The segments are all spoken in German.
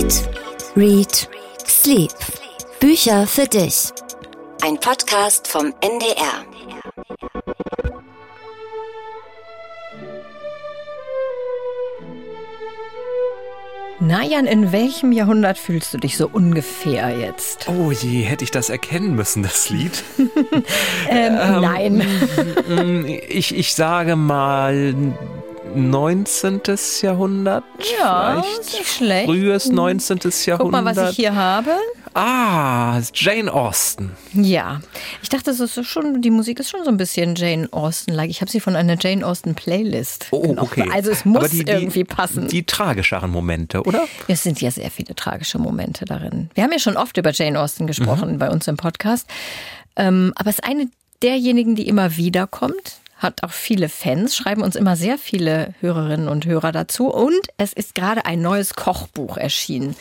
Eat, Read, Sleep. Bücher für dich. Ein Podcast vom NDR. Na Jan, in welchem Jahrhundert fühlst du dich so ungefähr jetzt? Oh je, hätte ich das erkennen müssen, das Lied. ähm, ähm, nein. Ich, ich sage mal 19. Jahrhundert. Ja, vielleicht. nicht schlecht. Frühes 19. Jahrhundert. Guck mal, was ich hier habe. Ah, Jane Austen. Ja, ich dachte, das ist schon, die Musik ist schon so ein bisschen Jane Austen-like. Ich habe sie von einer Jane Austen-Playlist. Oh, genommen. okay. Also es muss die, irgendwie passen. Die, die tragischeren Momente, oder? Es sind ja sehr viele tragische Momente darin. Wir haben ja schon oft über Jane Austen gesprochen mhm. bei uns im Podcast. Ähm, aber es ist eine derjenigen, die immer wieder kommt hat auch viele Fans, schreiben uns immer sehr viele Hörerinnen und Hörer dazu. Und es ist gerade ein neues Kochbuch erschienen.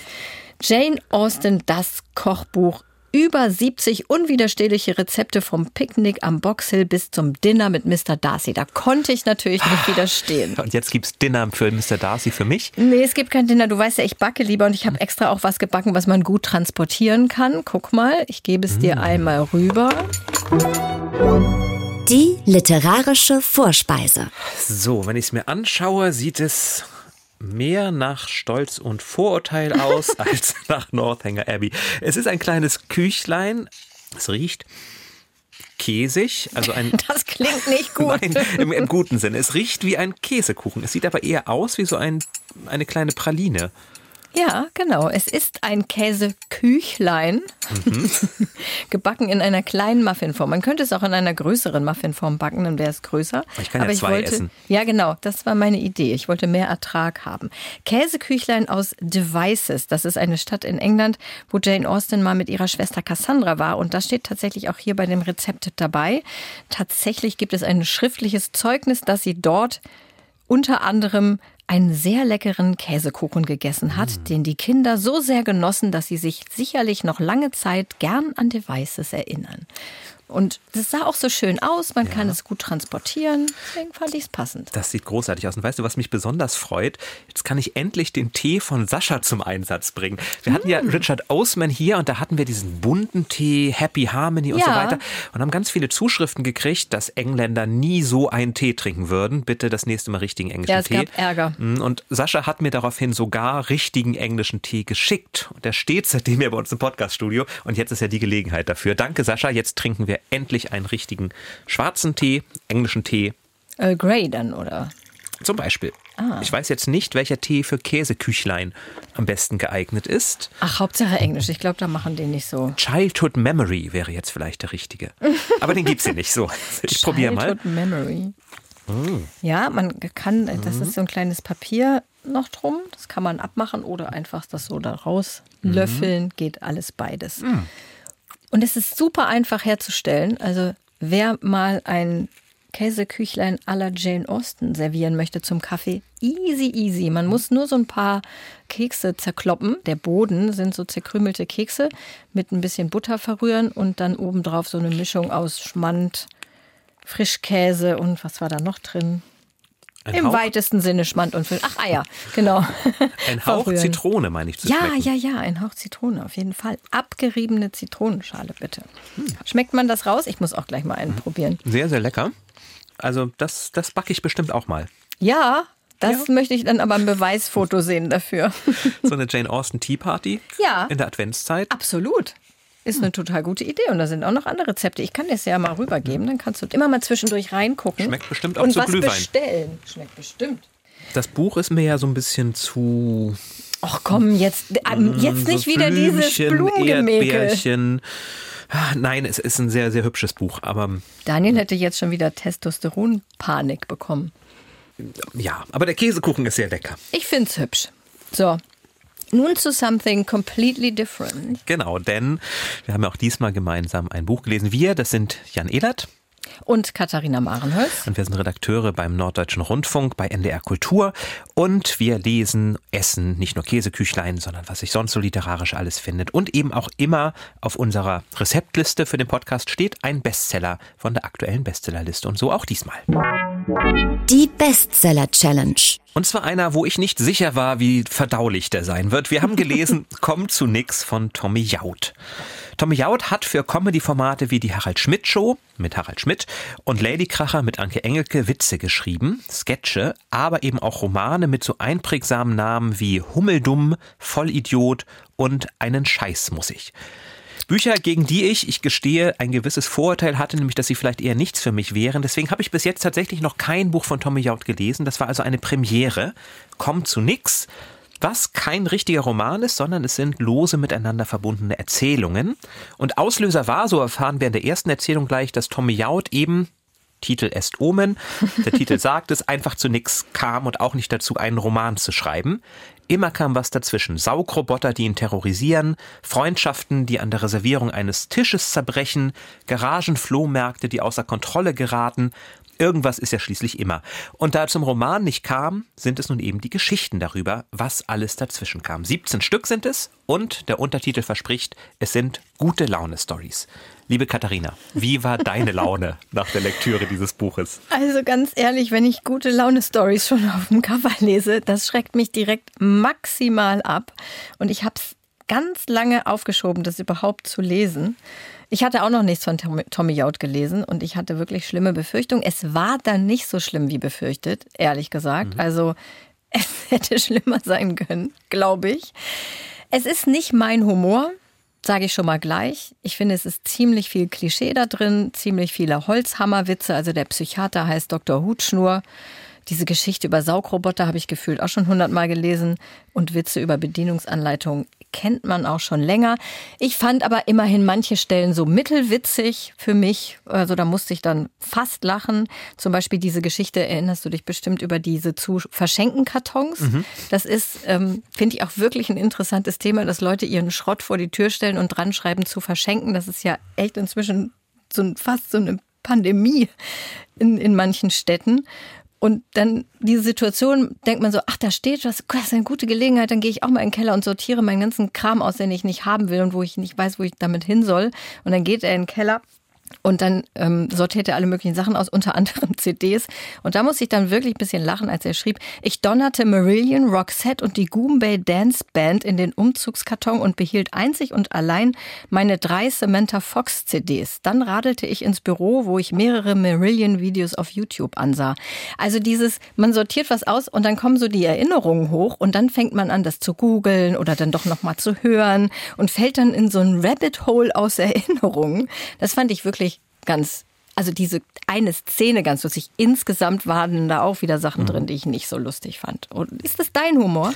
Jane Austen, das Kochbuch. Über 70 unwiderstehliche Rezepte vom Picknick am Box Hill bis zum Dinner mit Mr. Darcy. Da konnte ich natürlich nicht widerstehen. Und jetzt gibt es Dinner für Mr. Darcy für mich? Nee, es gibt kein Dinner. Du weißt ja, ich backe lieber und ich habe extra auch was gebacken, was man gut transportieren kann. Guck mal, ich gebe es dir mm. einmal rüber. Die literarische Vorspeise. So, wenn ich es mir anschaue, sieht es mehr nach Stolz und Vorurteil aus als nach Northanger Abbey. Es ist ein kleines Küchlein. Es riecht käsig, also ein. Das klingt nicht gut. Nein, im, im, guten Sinne. Es riecht wie ein Käsekuchen. Es sieht aber eher aus wie so ein, eine kleine Praline. Ja, genau. Es ist ein Käseküchlein, mhm. gebacken in einer kleinen Muffinform. Man könnte es auch in einer größeren Muffinform backen, dann wäre es größer. Ich kann ja Aber zwei wollte, essen. Ja, genau. Das war meine Idee. Ich wollte mehr Ertrag haben. Käseküchlein aus Devices. Das ist eine Stadt in England, wo Jane Austen mal mit ihrer Schwester Cassandra war. Und das steht tatsächlich auch hier bei dem Rezept dabei. Tatsächlich gibt es ein schriftliches Zeugnis, dass sie dort unter anderem einen sehr leckeren Käsekuchen gegessen hat, mm. den die Kinder so sehr genossen, dass sie sich sicherlich noch lange Zeit gern an Devices erinnern. Und das sah auch so schön aus, man ja. kann es gut transportieren. Deswegen fand ich es passend. Das sieht großartig aus. Und weißt du, was mich besonders freut? Jetzt kann ich endlich den Tee von Sascha zum Einsatz bringen. Wir hatten ja hm. Richard Osman hier und da hatten wir diesen bunten Tee, Happy Harmony und ja. so weiter. Und haben ganz viele Zuschriften gekriegt, dass Engländer nie so einen Tee trinken würden. Bitte das nächste Mal richtigen englischen ja, es Tee. Gab Ärger. Hm, und Sascha hat mir daraufhin sogar richtigen englischen Tee geschickt. Und der steht seitdem ja bei uns im Podcaststudio. Und jetzt ist ja die Gelegenheit dafür. Danke, Sascha. Jetzt trinken wir endlich einen richtigen schwarzen Tee, englischen Tee. Earl Grey dann, oder? Zum Beispiel. Ah. Ich weiß jetzt nicht, welcher Tee für Käseküchlein am besten geeignet ist. Ach, Hauptsache Englisch. Ich glaube, da machen die nicht so. Childhood Memory wäre jetzt vielleicht der richtige. Aber den gibt es hier nicht so. Ich probiere mal. Childhood Memory. Mm. Ja, man kann, das mhm. ist so ein kleines Papier noch drum. Das kann man abmachen oder einfach das so da rauslöffeln. Mhm. Geht alles beides. Mhm. Und es ist super einfach herzustellen. Also wer mal ein Käseküchlein à la Jane Austen servieren möchte zum Kaffee, easy, easy. Man muss nur so ein paar Kekse zerkloppen. Der Boden sind so zerkrümelte Kekse mit ein bisschen Butter verrühren und dann obendrauf so eine Mischung aus Schmand, Frischkäse und was war da noch drin? Ein Im Hauch? weitesten Sinne Schmand und Füll. Ach, Eier, genau. Ein Hauch Zitrone, meine ich zu Ja, schmecken. ja, ja, ein Hauch Zitrone, auf jeden Fall. Abgeriebene Zitronenschale, bitte. Hm. Schmeckt man das raus? Ich muss auch gleich mal einen hm. probieren. Sehr, sehr lecker. Also, das, das backe ich bestimmt auch mal. Ja, das ja. möchte ich dann aber ein Beweisfoto sehen dafür. So eine Jane Austen Tea Party? Ja. In der Adventszeit? Absolut. Ist eine total gute Idee. Und da sind auch noch andere Rezepte. Ich kann dir das ja mal rübergeben. Dann kannst du immer mal zwischendurch reingucken. Schmeckt bestimmt auch und zu was Glühwein. bestellen. Schmeckt bestimmt. Das Buch ist mir ja so ein bisschen zu. Ach komm, jetzt, äh, mm, jetzt nicht so wieder Blümchen, dieses Blumengemäkel. Ah, nein, es ist ein sehr, sehr hübsches Buch, aber. Daniel hätte jetzt schon wieder Testosteronpanik bekommen. Ja, aber der Käsekuchen ist sehr lecker. Ich finde es hübsch. So, nun zu something completely different. Genau, denn wir haben ja auch diesmal gemeinsam ein Buch gelesen. Wir, das sind Jan Ehlert. Und Katharina Marenholz. Und wir sind Redakteure beim Norddeutschen Rundfunk, bei NDR Kultur. Und wir lesen, essen nicht nur Käseküchlein, sondern was sich sonst so literarisch alles findet. Und eben auch immer auf unserer Rezeptliste für den Podcast steht ein Bestseller von der aktuellen Bestsellerliste. Und so auch diesmal. Die Bestseller Challenge. Und zwar einer, wo ich nicht sicher war, wie verdaulich der sein wird. Wir haben gelesen, Komm zu nix von Tommy Jaud. Tommy Jaud hat für Comedy-Formate wie die Harald Schmidt Show mit Harald Schmidt und Ladykracher mit Anke Engelke Witze geschrieben, Sketche, aber eben auch Romane mit so einprägsamen Namen wie Hummeldumm, Vollidiot und Einen Scheiß muss ich. Bücher, gegen die ich, ich gestehe, ein gewisses Vorurteil hatte, nämlich, dass sie vielleicht eher nichts für mich wären. Deswegen habe ich bis jetzt tatsächlich noch kein Buch von Tommy Jaud gelesen. Das war also eine Premiere. Kommt zu nix. Was kein richtiger Roman ist, sondern es sind lose miteinander verbundene Erzählungen. Und Auslöser war, so erfahren wir in der ersten Erzählung gleich, dass Tommy Jaud eben Titel Est Omen. Der Titel sagt es, einfach zu nix kam und auch nicht dazu, einen Roman zu schreiben. Immer kam was dazwischen. Saugroboter, die ihn terrorisieren, Freundschaften, die an der Reservierung eines Tisches zerbrechen, Garagenflohmärkte, die außer Kontrolle geraten. Irgendwas ist ja schließlich immer. Und da er zum Roman nicht kam, sind es nun eben die Geschichten darüber, was alles dazwischen kam. 17 Stück sind es und der Untertitel verspricht, es sind gute Laune-Stories. Liebe Katharina, wie war deine Laune nach der Lektüre dieses Buches? Also ganz ehrlich, wenn ich gute Laune-Stories schon auf dem Cover lese, das schreckt mich direkt maximal ab. Und ich habe es ganz lange aufgeschoben, das überhaupt zu lesen. Ich hatte auch noch nichts von Tommy Jaud gelesen und ich hatte wirklich schlimme Befürchtungen. Es war dann nicht so schlimm wie befürchtet, ehrlich gesagt. Mhm. Also es hätte schlimmer sein können, glaube ich. Es ist nicht mein Humor sage ich schon mal gleich. Ich finde, es ist ziemlich viel Klischee da drin, ziemlich viele Holzhammerwitze. Also der Psychiater heißt Dr. Hutschnur. Diese Geschichte über Saugroboter habe ich gefühlt auch schon hundertmal gelesen und Witze über Bedienungsanleitungen kennt man auch schon länger. Ich fand aber immerhin manche Stellen so mittelwitzig für mich. Also da musste ich dann fast lachen. Zum Beispiel diese Geschichte, erinnerst du dich bestimmt über diese zu verschenken Kartons. Mhm. Das ist, ähm, finde ich, auch wirklich ein interessantes Thema, dass Leute ihren Schrott vor die Tür stellen und dran schreiben zu verschenken. Das ist ja echt inzwischen so ein, fast so eine Pandemie in, in manchen Städten. Und dann diese Situation, denkt man so, ach, da steht was, das ist eine gute Gelegenheit, dann gehe ich auch mal in den Keller und sortiere meinen ganzen Kram aus, den ich nicht haben will und wo ich nicht weiß, wo ich damit hin soll. Und dann geht er in den Keller und dann ähm, sortiert er alle möglichen Sachen aus, unter anderem CDs. Und da muss ich dann wirklich ein bisschen lachen, als er schrieb, ich donnerte Marillion, Roxette und die Goombay Dance Band in den Umzugskarton und behielt einzig und allein meine drei Samantha Fox CDs. Dann radelte ich ins Büro, wo ich mehrere Marillion-Videos auf YouTube ansah. Also dieses, man sortiert was aus und dann kommen so die Erinnerungen hoch und dann fängt man an, das zu googeln oder dann doch nochmal zu hören und fällt dann in so ein Rabbit Hole aus Erinnerungen. Das fand ich wirklich wirklich ganz also diese eine Szene ganz lustig. Insgesamt waren da auch wieder Sachen mhm. drin, die ich nicht so lustig fand. Und ist das dein Humor?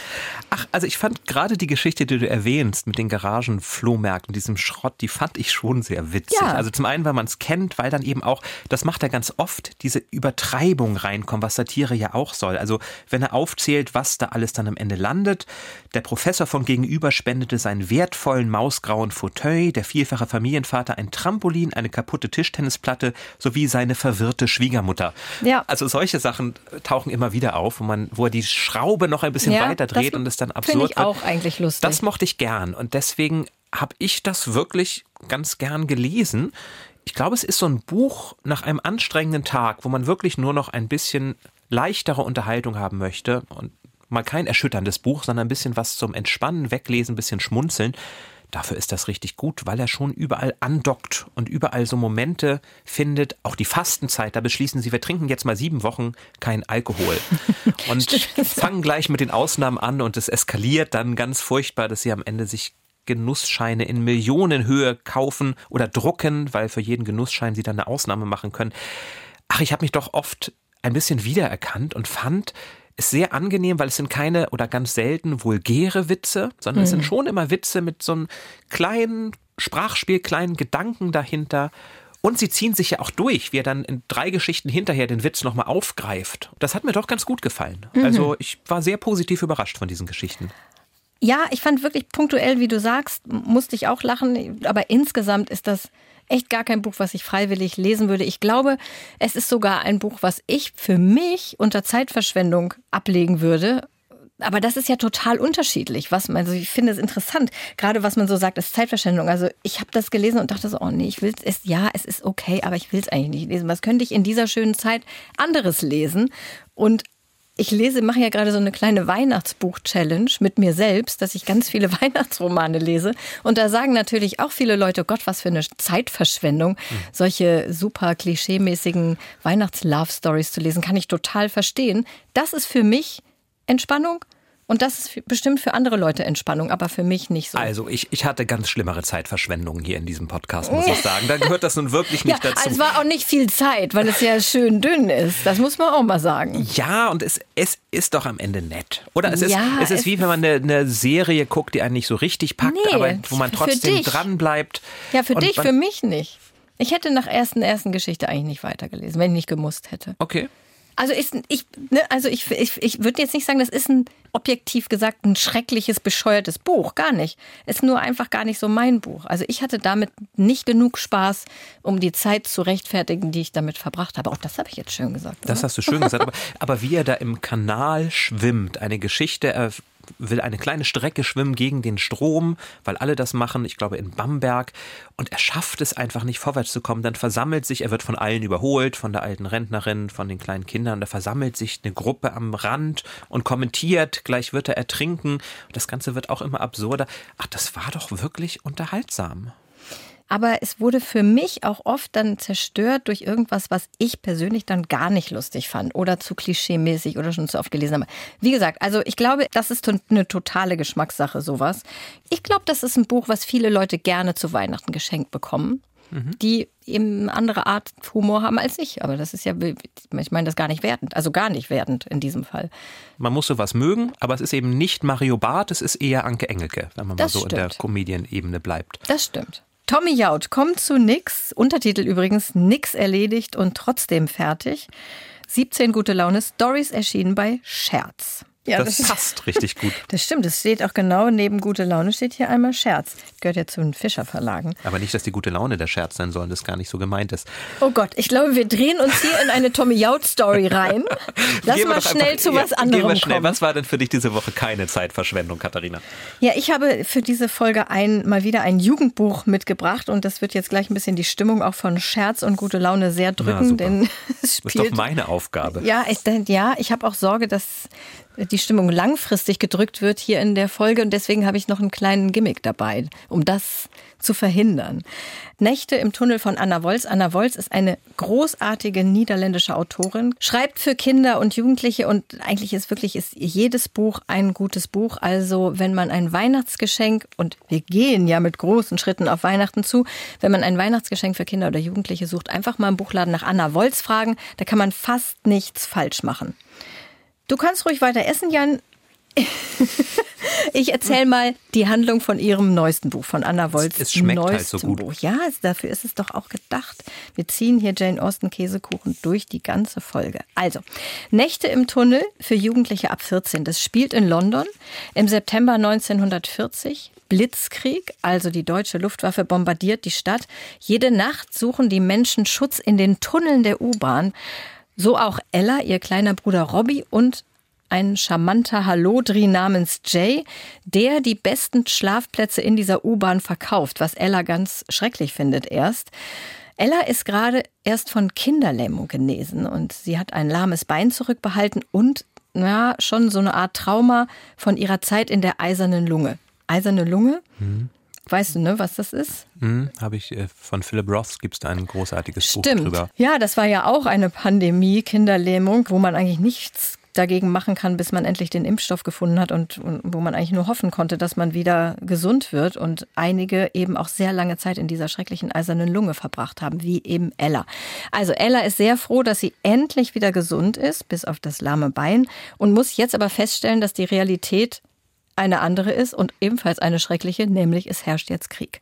Ach, also ich fand gerade die Geschichte, die du erwähnst, mit den Garagenflohmärkten, diesem Schrott, die fand ich schon sehr witzig. Ja. Also zum einen, weil man es kennt, weil dann eben auch, das macht er ganz oft, diese Übertreibung reinkommt, was Satire ja auch soll. Also wenn er aufzählt, was da alles dann am Ende landet. Der Professor von gegenüber spendete seinen wertvollen mausgrauen Fauteuil, der vielfache Familienvater ein Trampolin, eine kaputte Tischtennisplatte, sowie seine verwirrte Schwiegermutter. Ja. Also solche Sachen tauchen immer wieder auf, wo man, wo er die Schraube noch ein bisschen ja, weiter dreht und es dann absurd Finde ich auch eigentlich lustig. Das mochte ich gern und deswegen habe ich das wirklich ganz gern gelesen. Ich glaube, es ist so ein Buch nach einem anstrengenden Tag, wo man wirklich nur noch ein bisschen leichtere Unterhaltung haben möchte und mal kein erschütterndes Buch, sondern ein bisschen was zum Entspannen, Weglesen, ein bisschen schmunzeln. Dafür ist das richtig gut, weil er schon überall andockt und überall so Momente findet. Auch die Fastenzeit, da beschließen sie, wir trinken jetzt mal sieben Wochen kein Alkohol. Und fangen gleich mit den Ausnahmen an und es eskaliert dann ganz furchtbar, dass sie am Ende sich Genussscheine in Millionenhöhe kaufen oder drucken, weil für jeden Genussschein sie dann eine Ausnahme machen können. Ach, ich habe mich doch oft ein bisschen wiedererkannt und fand, ist sehr angenehm, weil es sind keine oder ganz selten vulgäre Witze, sondern mhm. es sind mhm. schon immer Witze mit so einem kleinen Sprachspiel, kleinen Gedanken dahinter. Und sie ziehen sich ja auch durch, wie er dann in drei Geschichten hinterher den Witz nochmal aufgreift. Das hat mir doch ganz gut gefallen. Mhm. Also ich war sehr positiv überrascht von diesen Geschichten. Ja, ich fand wirklich punktuell, wie du sagst, musste ich auch lachen. Aber insgesamt ist das echt gar kein Buch, was ich freiwillig lesen würde. Ich glaube, es ist sogar ein Buch, was ich für mich unter Zeitverschwendung ablegen würde. Aber das ist ja total unterschiedlich. Was man, also ich finde es interessant, gerade was man so sagt, ist Zeitverschwendung. Also ich habe das gelesen und dachte so, oh nee, ich will es, ja, es ist okay, aber ich will es eigentlich nicht lesen. Was könnte ich in dieser schönen Zeit anderes lesen? Und ich lese, mache ja gerade so eine kleine Weihnachtsbuch-Challenge mit mir selbst, dass ich ganz viele Weihnachtsromane lese. Und da sagen natürlich auch viele Leute, oh Gott, was für eine Zeitverschwendung, mhm. solche super klischeemäßigen Weihnachts-Love-Stories zu lesen, kann ich total verstehen. Das ist für mich Entspannung und das ist bestimmt für andere Leute Entspannung, aber für mich nicht so. Also ich, ich hatte ganz schlimmere Zeitverschwendungen hier in diesem Podcast, muss ich sagen. Da gehört das nun wirklich nicht ja, dazu. Es war auch nicht viel Zeit, weil es ja schön dünn ist. Das muss man auch mal sagen. Ja, und es, es ist doch am Ende nett. Oder es ist, ja, es ist es wie wenn man eine, eine, Serie guckt, die einen nicht so richtig packt, nee, aber wo man trotzdem dran bleibt. Ja, für dich, für mich nicht. Ich hätte nach ersten ersten Geschichte eigentlich nicht weitergelesen, wenn ich nicht gemusst hätte. Okay. Also ist ich, ne, also ich, ich, ich würde jetzt nicht sagen, das ist ein objektiv gesagt ein schreckliches, bescheuertes Buch. Gar nicht. Ist nur einfach gar nicht so mein Buch. Also ich hatte damit nicht genug Spaß, um die Zeit zu rechtfertigen, die ich damit verbracht habe. Auch das habe ich jetzt schön gesagt. Das oder? hast du schön gesagt. Aber, aber wie er da im Kanal schwimmt, eine Geschichte will eine kleine Strecke schwimmen gegen den Strom, weil alle das machen, ich glaube in Bamberg. Und er schafft es einfach nicht vorwärts zu kommen. Dann versammelt sich, er wird von allen überholt, von der alten Rentnerin, von den kleinen Kindern. Da versammelt sich eine Gruppe am Rand und kommentiert, gleich wird er ertrinken. Das Ganze wird auch immer absurder. Ach, das war doch wirklich unterhaltsam. Aber es wurde für mich auch oft dann zerstört durch irgendwas, was ich persönlich dann gar nicht lustig fand oder zu klischeemäßig oder schon zu oft gelesen habe. Wie gesagt, also ich glaube, das ist eine totale Geschmackssache, sowas. Ich glaube, das ist ein Buch, was viele Leute gerne zu Weihnachten geschenkt bekommen mhm. die eben andere Art Humor haben als ich. Aber das ist ja, ich meine das gar nicht wertend. Also gar nicht wertend in diesem Fall. Man muss sowas mögen, aber es ist eben nicht Mario Barth, es ist eher Anke Engelke, wenn man das mal so stimmt. in der Comedian-Ebene bleibt. Das stimmt. Tommy Jaud kommt zu nix. Untertitel übrigens Nix erledigt und trotzdem fertig. 17 gute Laune Stories erschienen bei Scherz. Ja, das, das passt richtig gut. Das stimmt, es steht auch genau neben gute Laune steht hier einmal Scherz. Gehört ja zu den Fischer Verlagen. Aber nicht, dass die gute Laune der Scherz sein soll, das gar nicht so gemeint ist. Oh Gott, ich glaube, wir drehen uns hier in eine Tommy Jaud Story rein. Lass mal schnell einfach, zu was ja, anderem gehen wir schnell. Kommen. Was war denn für dich diese Woche keine Zeitverschwendung, Katharina? Ja, ich habe für diese Folge ein, mal wieder ein Jugendbuch mitgebracht und das wird jetzt gleich ein bisschen die Stimmung auch von Scherz und gute Laune sehr drücken, ja, denn es spielt. Das ist doch meine Aufgabe. Ja, ich, ja, ich habe auch Sorge, dass die Stimmung langfristig gedrückt wird hier in der Folge und deswegen habe ich noch einen kleinen Gimmick dabei, um das zu verhindern. Nächte im Tunnel von Anna Wolz. Anna Wolz ist eine großartige niederländische Autorin, schreibt für Kinder und Jugendliche und eigentlich ist wirklich ist jedes Buch ein gutes Buch. Also wenn man ein Weihnachtsgeschenk und wir gehen ja mit großen Schritten auf Weihnachten zu, wenn man ein Weihnachtsgeschenk für Kinder oder Jugendliche sucht, einfach mal im Buchladen nach Anna Wolz fragen. Da kann man fast nichts falsch machen. Du kannst ruhig weiter essen, Jan. ich erzähle mal die Handlung von ihrem neuesten Buch, von Anna Wolz. Es schmeckt halt so gut. Buch. Ja, dafür ist es doch auch gedacht. Wir ziehen hier Jane Austen Käsekuchen durch die ganze Folge. Also, Nächte im Tunnel für Jugendliche ab 14. Das spielt in London im September 1940. Blitzkrieg, also die deutsche Luftwaffe bombardiert die Stadt. Jede Nacht suchen die Menschen Schutz in den Tunneln der U-Bahn. So auch Ella, ihr kleiner Bruder Robbie und ein charmanter Hallodri namens Jay, der die besten Schlafplätze in dieser U-Bahn verkauft, was Ella ganz schrecklich findet erst. Ella ist gerade erst von Kinderlähmung genesen und sie hat ein lahmes Bein zurückbehalten und ja, schon so eine Art Trauma von ihrer Zeit in der eisernen Lunge. Eiserne Lunge? Mhm. Weißt du, ne, was das ist? Hm, Habe ich äh, von Philip Roth gibt es da ein großartiges Stimmt. Buch drüber. Ja, das war ja auch eine Pandemie, Kinderlähmung, wo man eigentlich nichts dagegen machen kann, bis man endlich den Impfstoff gefunden hat und, und, wo man eigentlich nur hoffen konnte, dass man wieder gesund wird und einige eben auch sehr lange Zeit in dieser schrecklichen eisernen Lunge verbracht haben, wie eben Ella. Also Ella ist sehr froh, dass sie endlich wieder gesund ist, bis auf das lahme Bein und muss jetzt aber feststellen, dass die Realität eine andere ist und ebenfalls eine schreckliche, nämlich es herrscht jetzt Krieg.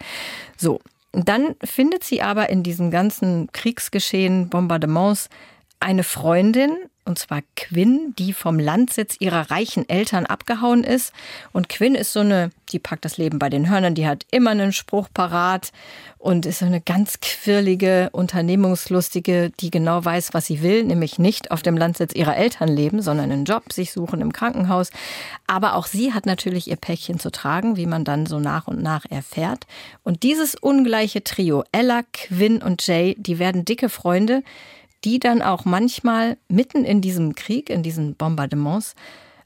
So, dann findet sie aber in diesem ganzen Kriegsgeschehen, Bombardements, eine Freundin, und zwar Quinn, die vom Landsitz ihrer reichen Eltern abgehauen ist. Und Quinn ist so eine die packt das Leben bei den Hörnern, die hat immer einen Spruch parat und ist so eine ganz quirlige, unternehmungslustige, die genau weiß, was sie will, nämlich nicht auf dem Landsitz ihrer Eltern leben, sondern einen Job sich suchen im Krankenhaus. Aber auch sie hat natürlich ihr Päckchen zu tragen, wie man dann so nach und nach erfährt. Und dieses ungleiche Trio, Ella, Quinn und Jay, die werden dicke Freunde, die dann auch manchmal mitten in diesem Krieg, in diesen Bombardements,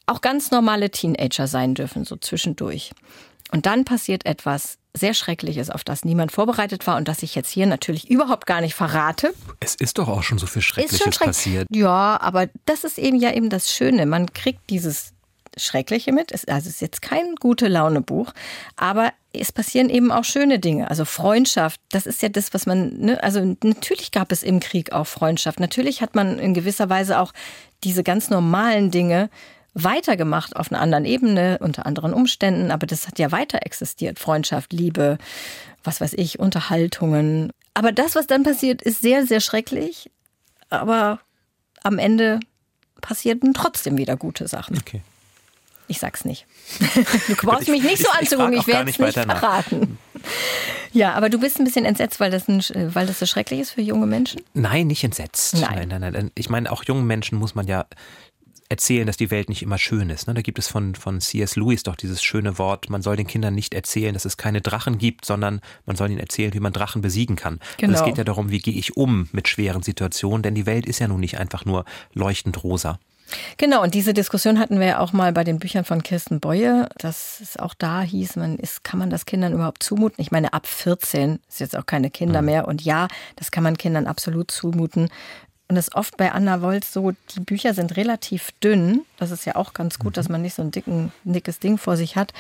auch ganz normale Teenager sein dürfen, so zwischendurch. Und dann passiert etwas sehr Schreckliches, auf das niemand vorbereitet war und das ich jetzt hier natürlich überhaupt gar nicht verrate. Es ist doch auch schon so viel Schreckliches schreck passiert. Ja, aber das ist eben ja eben das Schöne. Man kriegt dieses Schreckliche mit. Es, also es ist jetzt kein gute Laune Buch, aber es passieren eben auch schöne Dinge. Also Freundschaft, das ist ja das, was man, ne? also natürlich gab es im Krieg auch Freundschaft. Natürlich hat man in gewisser Weise auch diese ganz normalen Dinge weitergemacht auf einer anderen Ebene, unter anderen Umständen, aber das hat ja weiter existiert. Freundschaft, Liebe, was weiß ich, Unterhaltungen. Aber das, was dann passiert, ist sehr, sehr schrecklich. Aber am Ende passierten trotzdem wieder gute Sachen. Okay. Ich sag's nicht. Du brauchst mich nicht so anzugucken, ich, ich werde es nicht verraten. Ja, aber du bist ein bisschen entsetzt, weil das, ein, weil das so schrecklich ist für junge Menschen? Nein, nicht entsetzt. Nein, nein, nein. nein. Ich meine, auch jungen Menschen muss man ja erzählen, dass die Welt nicht immer schön ist. Ne? Da gibt es von, von C.S. Lewis doch dieses schöne Wort, man soll den Kindern nicht erzählen, dass es keine Drachen gibt, sondern man soll ihnen erzählen, wie man Drachen besiegen kann. Genau. Und es geht ja darum, wie gehe ich um mit schweren Situationen, denn die Welt ist ja nun nicht einfach nur leuchtend rosa. Genau, und diese Diskussion hatten wir ja auch mal bei den Büchern von Kirsten Beue, dass es auch da hieß, man ist, kann man das Kindern überhaupt zumuten? Ich meine, ab 14 ist jetzt auch keine Kinder mhm. mehr und ja, das kann man Kindern absolut zumuten. Und es ist oft bei Anna Wolz so, die Bücher sind relativ dünn. Das ist ja auch ganz gut, dass mhm. man nicht so ein dicken, dickes Ding vor sich hat.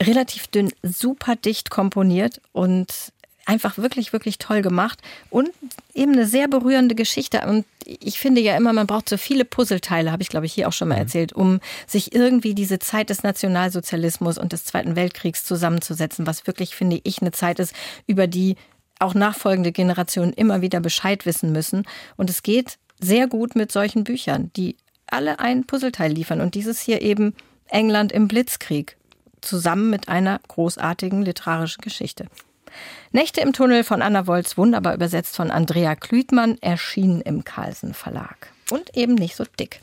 Relativ dünn, super dicht komponiert und einfach wirklich, wirklich toll gemacht und eben eine sehr berührende Geschichte. Und ich finde ja immer, man braucht so viele Puzzleteile, habe ich glaube ich hier auch schon mal mhm. erzählt, um sich irgendwie diese Zeit des Nationalsozialismus und des Zweiten Weltkriegs zusammenzusetzen, was wirklich, finde ich, eine Zeit ist, über die auch nachfolgende Generationen immer wieder Bescheid wissen müssen. Und es geht sehr gut mit solchen Büchern, die alle ein Puzzleteil liefern. Und dieses hier eben England im Blitzkrieg, zusammen mit einer großartigen literarischen Geschichte. Nächte im Tunnel von Anna Wolz, wunderbar übersetzt von Andrea Klütmann, erschienen im Carlsen Verlag. Und eben nicht so dick.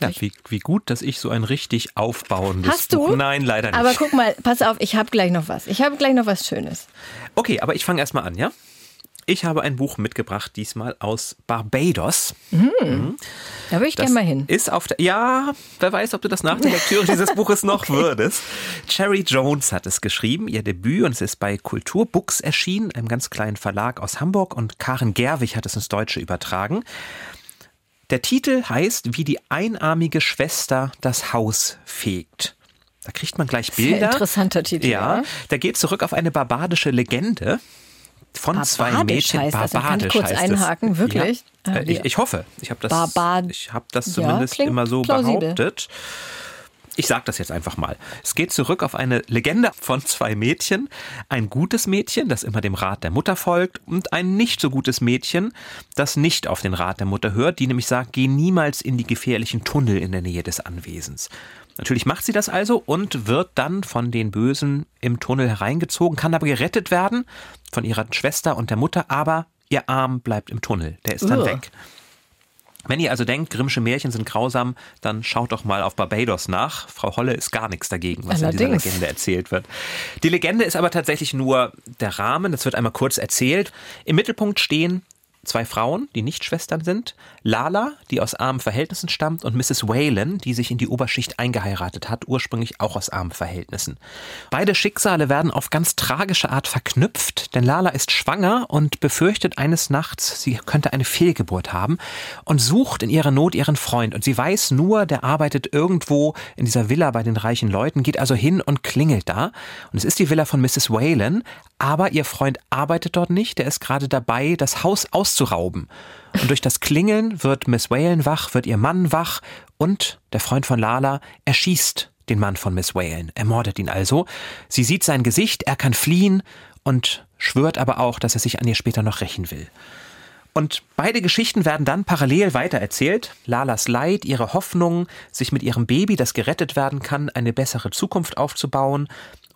Ja, wie, wie gut, dass ich so ein richtig aufbauendes Hast du? Buch. Nein, leider nicht. Aber guck mal, pass auf, ich habe gleich noch was. Ich habe gleich noch was Schönes. Okay, aber ich fange erstmal an, ja? Ich habe ein Buch mitgebracht, diesmal aus Barbados. Mhm. Mhm. Da würde ich gerne mal hin. Ist auf der, ja, wer weiß, ob du das nach der Lektüre dieses Buches noch okay. würdest. Cherry Jones hat es geschrieben, ihr Debüt, und es ist bei Kulturbooks erschienen, einem ganz kleinen Verlag aus Hamburg, und Karen Gerwig hat es ins Deutsche übertragen. Der Titel heißt Wie die einarmige Schwester das Haus fegt. Da kriegt man gleich Bilder. Sehr interessanter Titel. Ja, der geht zurück auf eine barbadische Legende von Barbadisch zwei Mädchen. Heißt. Barbadisch kann ich kurz einhaken, wirklich? Ja. Äh, ich, ich, hoffe. Ich habe das, Barbad ich hab das zumindest ja, immer so plausibel. behauptet. Ich sage das jetzt einfach mal. Es geht zurück auf eine Legende von zwei Mädchen. Ein gutes Mädchen, das immer dem Rat der Mutter folgt, und ein nicht so gutes Mädchen, das nicht auf den Rat der Mutter hört, die nämlich sagt, geh niemals in die gefährlichen Tunnel in der Nähe des Anwesens. Natürlich macht sie das also und wird dann von den Bösen im Tunnel hereingezogen, kann aber gerettet werden von ihrer Schwester und der Mutter, aber ihr Arm bleibt im Tunnel. Der ist dann uh. weg. Wenn ihr also denkt, Grimmsche Märchen sind grausam, dann schaut doch mal auf Barbados nach. Frau Holle ist gar nichts dagegen, was Allerdings. in dieser Legende erzählt wird. Die Legende ist aber tatsächlich nur der Rahmen, das wird einmal kurz erzählt. Im Mittelpunkt stehen zwei Frauen, die nicht Schwestern sind. Lala, die aus armen Verhältnissen stammt, und Mrs. Whalen, die sich in die Oberschicht eingeheiratet hat, ursprünglich auch aus armen Verhältnissen. Beide Schicksale werden auf ganz tragische Art verknüpft, denn Lala ist schwanger und befürchtet eines Nachts, sie könnte eine Fehlgeburt haben und sucht in ihrer Not ihren Freund. Und sie weiß nur, der arbeitet irgendwo in dieser Villa bei den reichen Leuten, geht also hin und klingelt da. Und es ist die Villa von Mrs. Whalen, aber ihr Freund arbeitet dort nicht, der ist gerade dabei, das Haus auszurauben. Und durch das Klingeln wird Miss Whalen wach, wird ihr Mann wach und der Freund von Lala erschießt den Mann von Miss Whalen, ermordet ihn also. Sie sieht sein Gesicht, er kann fliehen und schwört aber auch, dass er sich an ihr später noch rächen will. Und beide Geschichten werden dann parallel weitererzählt. Lalas Leid, ihre Hoffnung, sich mit ihrem Baby, das gerettet werden kann, eine bessere Zukunft aufzubauen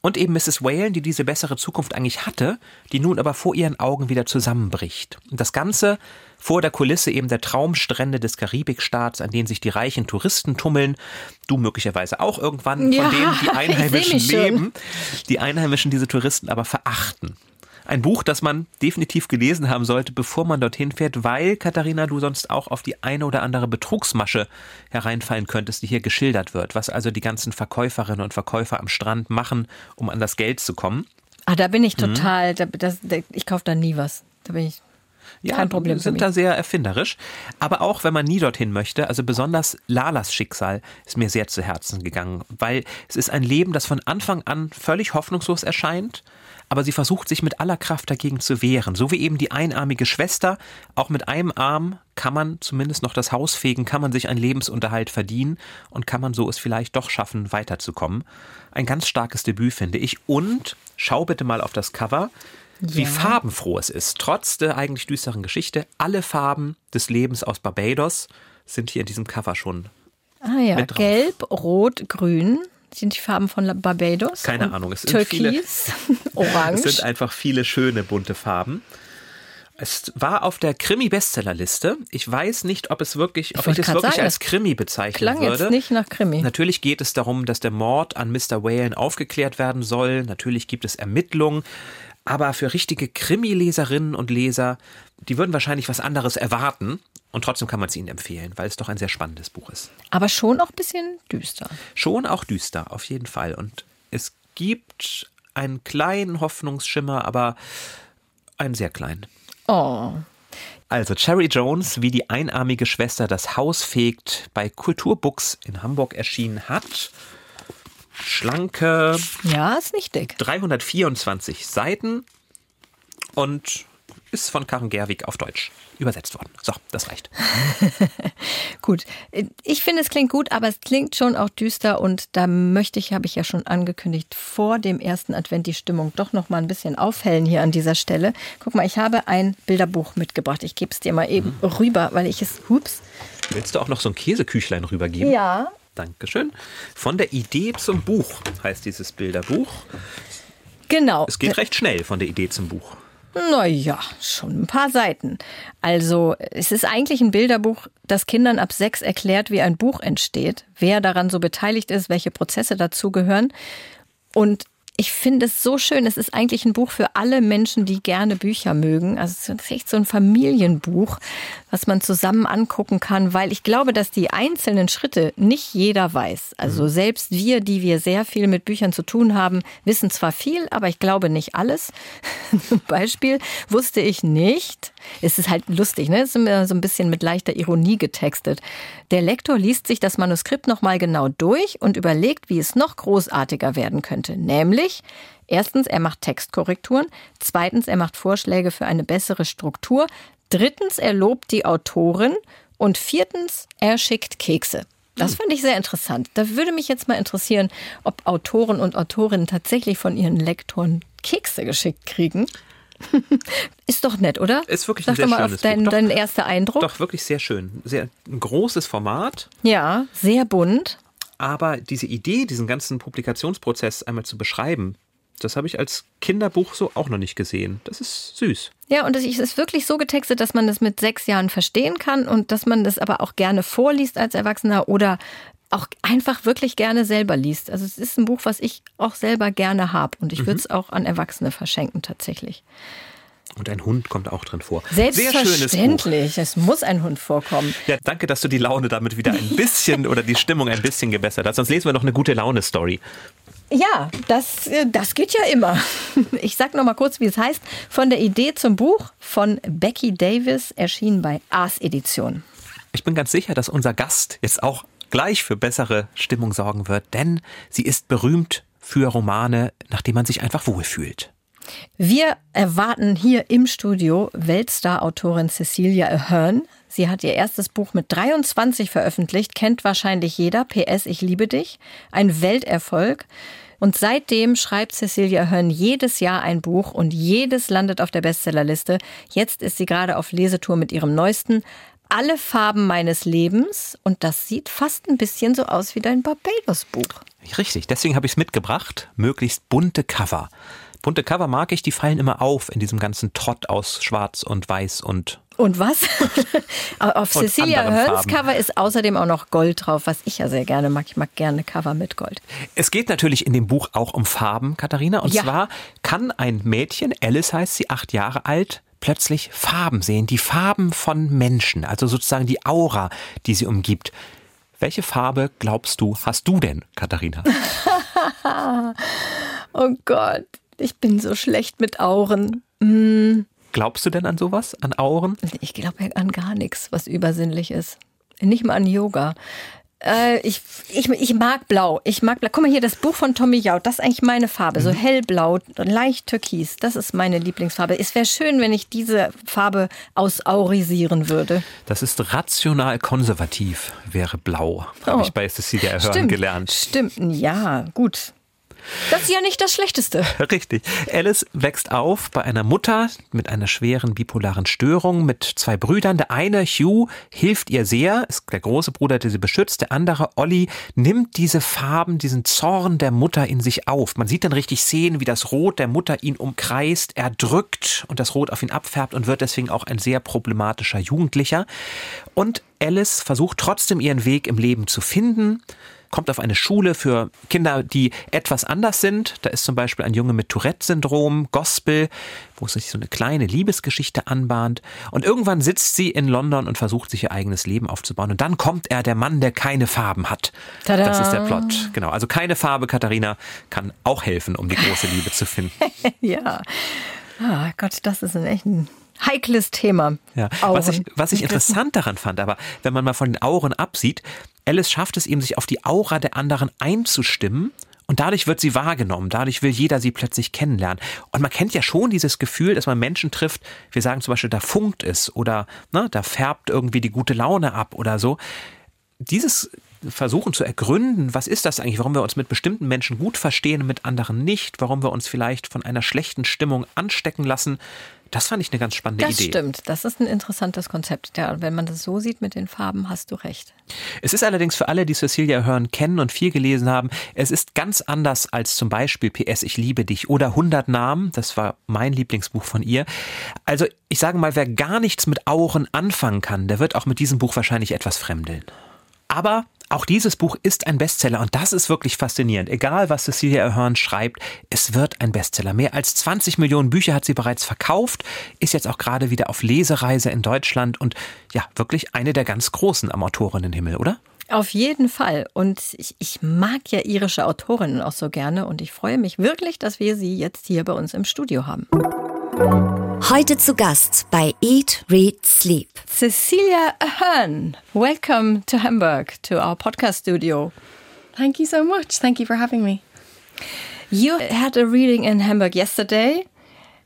Und eben Mrs. Whalen, die diese bessere Zukunft eigentlich hatte, die nun aber vor ihren Augen wieder zusammenbricht. Und das Ganze vor der Kulisse eben der Traumstrände des Karibikstaats, an denen sich die reichen Touristen tummeln. Du möglicherweise auch irgendwann, Ja, von denen die Einheimischen leben. Die Einheimischen diese Touristen aber verachten. Ein Buch, das man definitiv gelesen haben sollte, bevor man dorthin fährt, weil, Katharina, du sonst auch auf die eine oder andere Betrugsmasche hereinfallen könntest, die hier geschildert wird. Was also die ganzen Verkäuferinnen und Verkäufer am Strand machen, um an das Geld zu kommen. Ah, da bin ich Mhm. total, da, das, da, ich kaufe da nie was. Da bin ich Ja, Kein Problem sind da sehr erfinderisch. Aber auch wenn man nie dorthin möchte, also besonders Lalas Schicksal ist mir sehr zu Herzen gegangen, weil es ist ein Leben, das von Anfang an völlig hoffnungslos erscheint, aber sie versucht sich mit aller Kraft dagegen zu wehren. So wie eben die einarmige Schwester. Auch mit einem Arm kann man zumindest noch das Haus fegen, kann man sich einen Lebensunterhalt verdienen und kann man so es vielleicht doch schaffen, weiterzukommen. Ein ganz starkes Debüt, finde ich. Und schau bitte mal auf das Cover wie Ja. farbenfroh es ist. Trotz der eigentlich düsteren Geschichte, alle Farben des Lebens aus Barbados sind hier in diesem Cover schon. Ah ja, gelb, rot, grün sind die Farben von Barbados. Keine Ahnung, es sind viele- Türkis, Orange. Es sind einfach viele schöne bunte Farben. Es war auf der Krimi-Bestsellerliste. Ich weiß nicht, ob es wirklich, ob ich, es wirklich sagen, als Krimi bezeichnen Klang würde. jetzt nicht nach Krimi. Natürlich geht es darum, dass der Mord an Mr. Whalen aufgeklärt werden soll. Natürlich gibt es Ermittlungen. Aber für richtige Krimi-Leserinnen und Leser, die würden wahrscheinlich was anderes erwarten. Und trotzdem kann man es ihnen empfehlen, weil es doch ein sehr spannendes Buch ist. Aber schon auch ein bisschen düster. Schon auch düster, auf jeden Fall. Und es gibt einen kleinen Hoffnungsschimmer, aber einen sehr kleinen. Oh, Also Cherry Jones, wie die einarmige Schwester das Haus fegt, bei Kulturbooks in Hamburg erschienen hat. Schlanke ja, ist nicht dick. 324 Seiten und ist von Karen Gerwig auf Deutsch übersetzt worden. So, das reicht. Gut, ich finde, es klingt gut, aber es klingt schon auch düster und da möchte ich, habe ich ja schon angekündigt, vor dem ersten Advent die Stimmung doch noch mal ein bisschen aufhellen hier an dieser Stelle. Guck mal, ich habe ein Bilderbuch mitgebracht. Ich gebe es dir mal eben rüber, weil ich es, hups. Willst du auch noch so ein Käseküchlein rübergeben? Ja, Dankeschön. Von der Idee zum Buch heißt dieses Bilderbuch. genau. Es geht recht schnell von der Idee zum Buch. Naja, schon ein paar Seiten. Also, es ist eigentlich ein Bilderbuch, das Kindern ab sechs erklärt, wie ein Buch entsteht, wer daran so beteiligt ist, welche Prozesse dazugehören. Und ich finde es so schön. Es ist eigentlich ein Buch für alle Menschen, die gerne Bücher mögen. Also es ist echt so ein Familienbuch, was man zusammen angucken kann, weil ich glaube, dass die einzelnen Schritte nicht jeder weiß. Also selbst wir, die wir sehr viel mit Büchern zu tun haben, wissen zwar viel, aber ich glaube nicht alles. Zum Beispiel wusste ich nicht, es ist halt lustig, ne? Es ist immer so ein bisschen mit leichter Ironie getextet. Der Lektor liest sich das Manuskript nochmal genau durch und überlegt, wie es noch großartiger werden könnte. Nämlich, erstens, er macht Textkorrekturen. Zweitens, er macht Vorschläge für eine bessere Struktur. Drittens, er lobt die Autorin. Und viertens, er schickt Kekse. Das fand ich sehr interessant. Da würde mich jetzt mal interessieren, ob Autoren und Autorinnen tatsächlich von ihren Lektoren Kekse geschickt kriegen. Ist doch nett, oder? Ist wirklich ein Sag sehr doch mal schönes auf dein, Buch. Doch. dein erster Eindruck. Doch, wirklich sehr schön. Sehr ein großes Format, Ja, sehr bunt. aber diese Idee, diesen ganzen Publikationsprozess einmal zu beschreiben, das habe ich als Kinderbuch so auch noch nicht gesehen. Das ist süß. Ja, und es ist wirklich so getextet, dass man das mit sechs Jahren verstehen kann und dass man das aber auch gerne vorliest als Erwachsener oder auch einfach wirklich gerne selber liest. Also es ist ein Buch, was ich auch selber gerne habe und ich würde es auch an Erwachsene verschenken tatsächlich. Und ein Hund kommt auch drin vor. Sehr schönes Buch. Selbstverständlich, es muss ein Hund vorkommen. Ja, danke, dass du die Laune damit wieder ein bisschen oder die Stimmung ein bisschen gebessert hast. Sonst lesen wir noch eine gute Laune-Story. Ja, das, äh, das geht ja immer. Ich sag noch mal kurz, wie es heißt. Von der Idee zum Buch von Becky Davis, erschienen bei Ars Edition. Ich bin ganz sicher, dass unser Gast jetzt auch gleich für bessere Stimmung sorgen wird, denn sie ist berühmt für Romane, nach denen man sich einfach wohlfühlt. Wir erwarten hier im Studio Weltstar-Autorin Cecilia Ahern. Sie hat ihr erstes Buch mit 23 veröffentlicht, kennt wahrscheinlich jeder. PS, ich liebe dich. Ein Welterfolg. Und seitdem schreibt Cecilia Ahern jedes Jahr ein Buch und jedes landet auf der Bestsellerliste. Jetzt ist sie gerade auf Lesetour mit ihrem neuesten. Alle Farben meines Lebens und das sieht fast ein bisschen so aus wie dein Barbados-Buch. Richtig, deswegen habe ich es mitgebracht. Möglichst bunte Cover. Bunte Cover mag ich, die fallen immer auf in diesem ganzen Trott aus Schwarz und Weiß und und was? Auf und Cecilia Hearns Cover ist außerdem auch noch Gold drauf, was ich ja sehr gerne mag. Ich mag gerne Cover mit Gold. Es geht natürlich in dem Buch auch um Farben, Katharina. Und ja. zwar kann ein Mädchen, Alice heißt sie, acht Jahre alt, plötzlich Farben sehen. Die Farben von Menschen, also sozusagen die Aura, die sie umgibt. Welche Farbe glaubst du, hast du denn, Katharina? oh Gott, ich bin so schlecht mit Auren. Mm. Glaubst du denn an sowas, an Auren? Ich glaube an gar nichts, was übersinnlich ist. Nicht mal an Yoga. Äh, ich, ich, ich mag blau. Ich mag blau. Guck mal hier, das Buch von Tommy Jaud, das ist eigentlich meine Farbe. So mhm. hellblau, leicht türkis. Das ist meine Lieblingsfarbe. Es wäre schön, wenn ich diese Farbe ausaurisieren würde. Das ist rational konservativ, wäre blau. Oh. Habe ich bei Cecilia Erhörn gelernt. Stimmt, ja, gut. Das ist ja nicht das Schlechteste. Richtig. Alice wächst auf bei einer Mutter mit einer schweren bipolaren Störung mit zwei Brüdern. Der eine, Hugh, hilft ihr sehr, ist der große Bruder, der sie beschützt. Der andere, Olli, nimmt diese Farben, diesen Zorn der Mutter in sich auf. Man sieht dann richtig Szenen, wie das Rot der Mutter ihn umkreist, er drückt und das Rot auf ihn abfärbt und wird deswegen auch ein sehr problematischer Jugendlicher. Und Alice versucht trotzdem ihren Weg im Leben zu finden kommt auf eine Schule für Kinder, die etwas anders sind. Da ist zum Beispiel ein Junge mit Tourette-Syndrom, Gospel, wo sich so eine kleine Liebesgeschichte anbahnt. Und irgendwann sitzt sie in London und versucht, sich ihr eigenes Leben aufzubauen. Und dann kommt er, der Mann, der keine Farben hat. Tada. Das ist der Plot. Genau. Also keine Farbe, Katharina, kann auch helfen, um die große Liebe zu finden. ja. Ah, Gott, das ist ein echt ein heikles Thema. Ja. Was ich, was ich interessant daran fand, aber wenn man mal von den Auren absieht, Alice schafft es eben, sich auf die Aura der anderen einzustimmen. Und dadurch wird sie wahrgenommen. Dadurch will jeder sie plötzlich kennenlernen. Und man kennt ja schon dieses Gefühl, dass man Menschen trifft. Wir sagen zum Beispiel, da funkt es oder ne, da färbt irgendwie die gute Laune ab oder so. Dieses versuchen zu ergründen, was ist das eigentlich, warum wir uns mit bestimmten Menschen gut verstehen und mit anderen nicht, warum wir uns vielleicht von einer schlechten Stimmung anstecken lassen, das fand ich eine ganz spannende das Idee. Das stimmt, das ist ein interessantes Konzept. Ja, wenn man das so sieht mit den Farben, hast du recht. Es ist allerdings für alle, die Cecilia Hören kennen und viel gelesen haben, es ist ganz anders als zum Beispiel PS Ich liebe dich oder 100 Namen, das war mein Lieblingsbuch von ihr. Also ich sage mal, wer gar nichts mit Auren anfangen kann, der wird auch mit diesem Buch wahrscheinlich etwas fremdeln. Aber auch dieses Buch ist ein Bestseller und das ist wirklich faszinierend. Egal, was Cecilia Ahern schreibt, es wird ein Bestseller. Mehr als 20 Millionen Bücher hat sie bereits verkauft, ist jetzt auch gerade wieder auf Lesereise in Deutschland und ja, wirklich eine der ganz großen am Autorinnenhimmel, oder? Auf jeden Fall. Und ich, ich, mag ja irische Autorinnen auch so gerne und ich freue mich wirklich, dass wir sie jetzt hier bei uns im Studio haben. Heute zu Gast bei Eat, Read, Sleep. Cecilia Ahern, welcome to Hamburg, to our podcast studio. Thank you so much. Thank you for having me. You had a reading in Hamburg yesterday.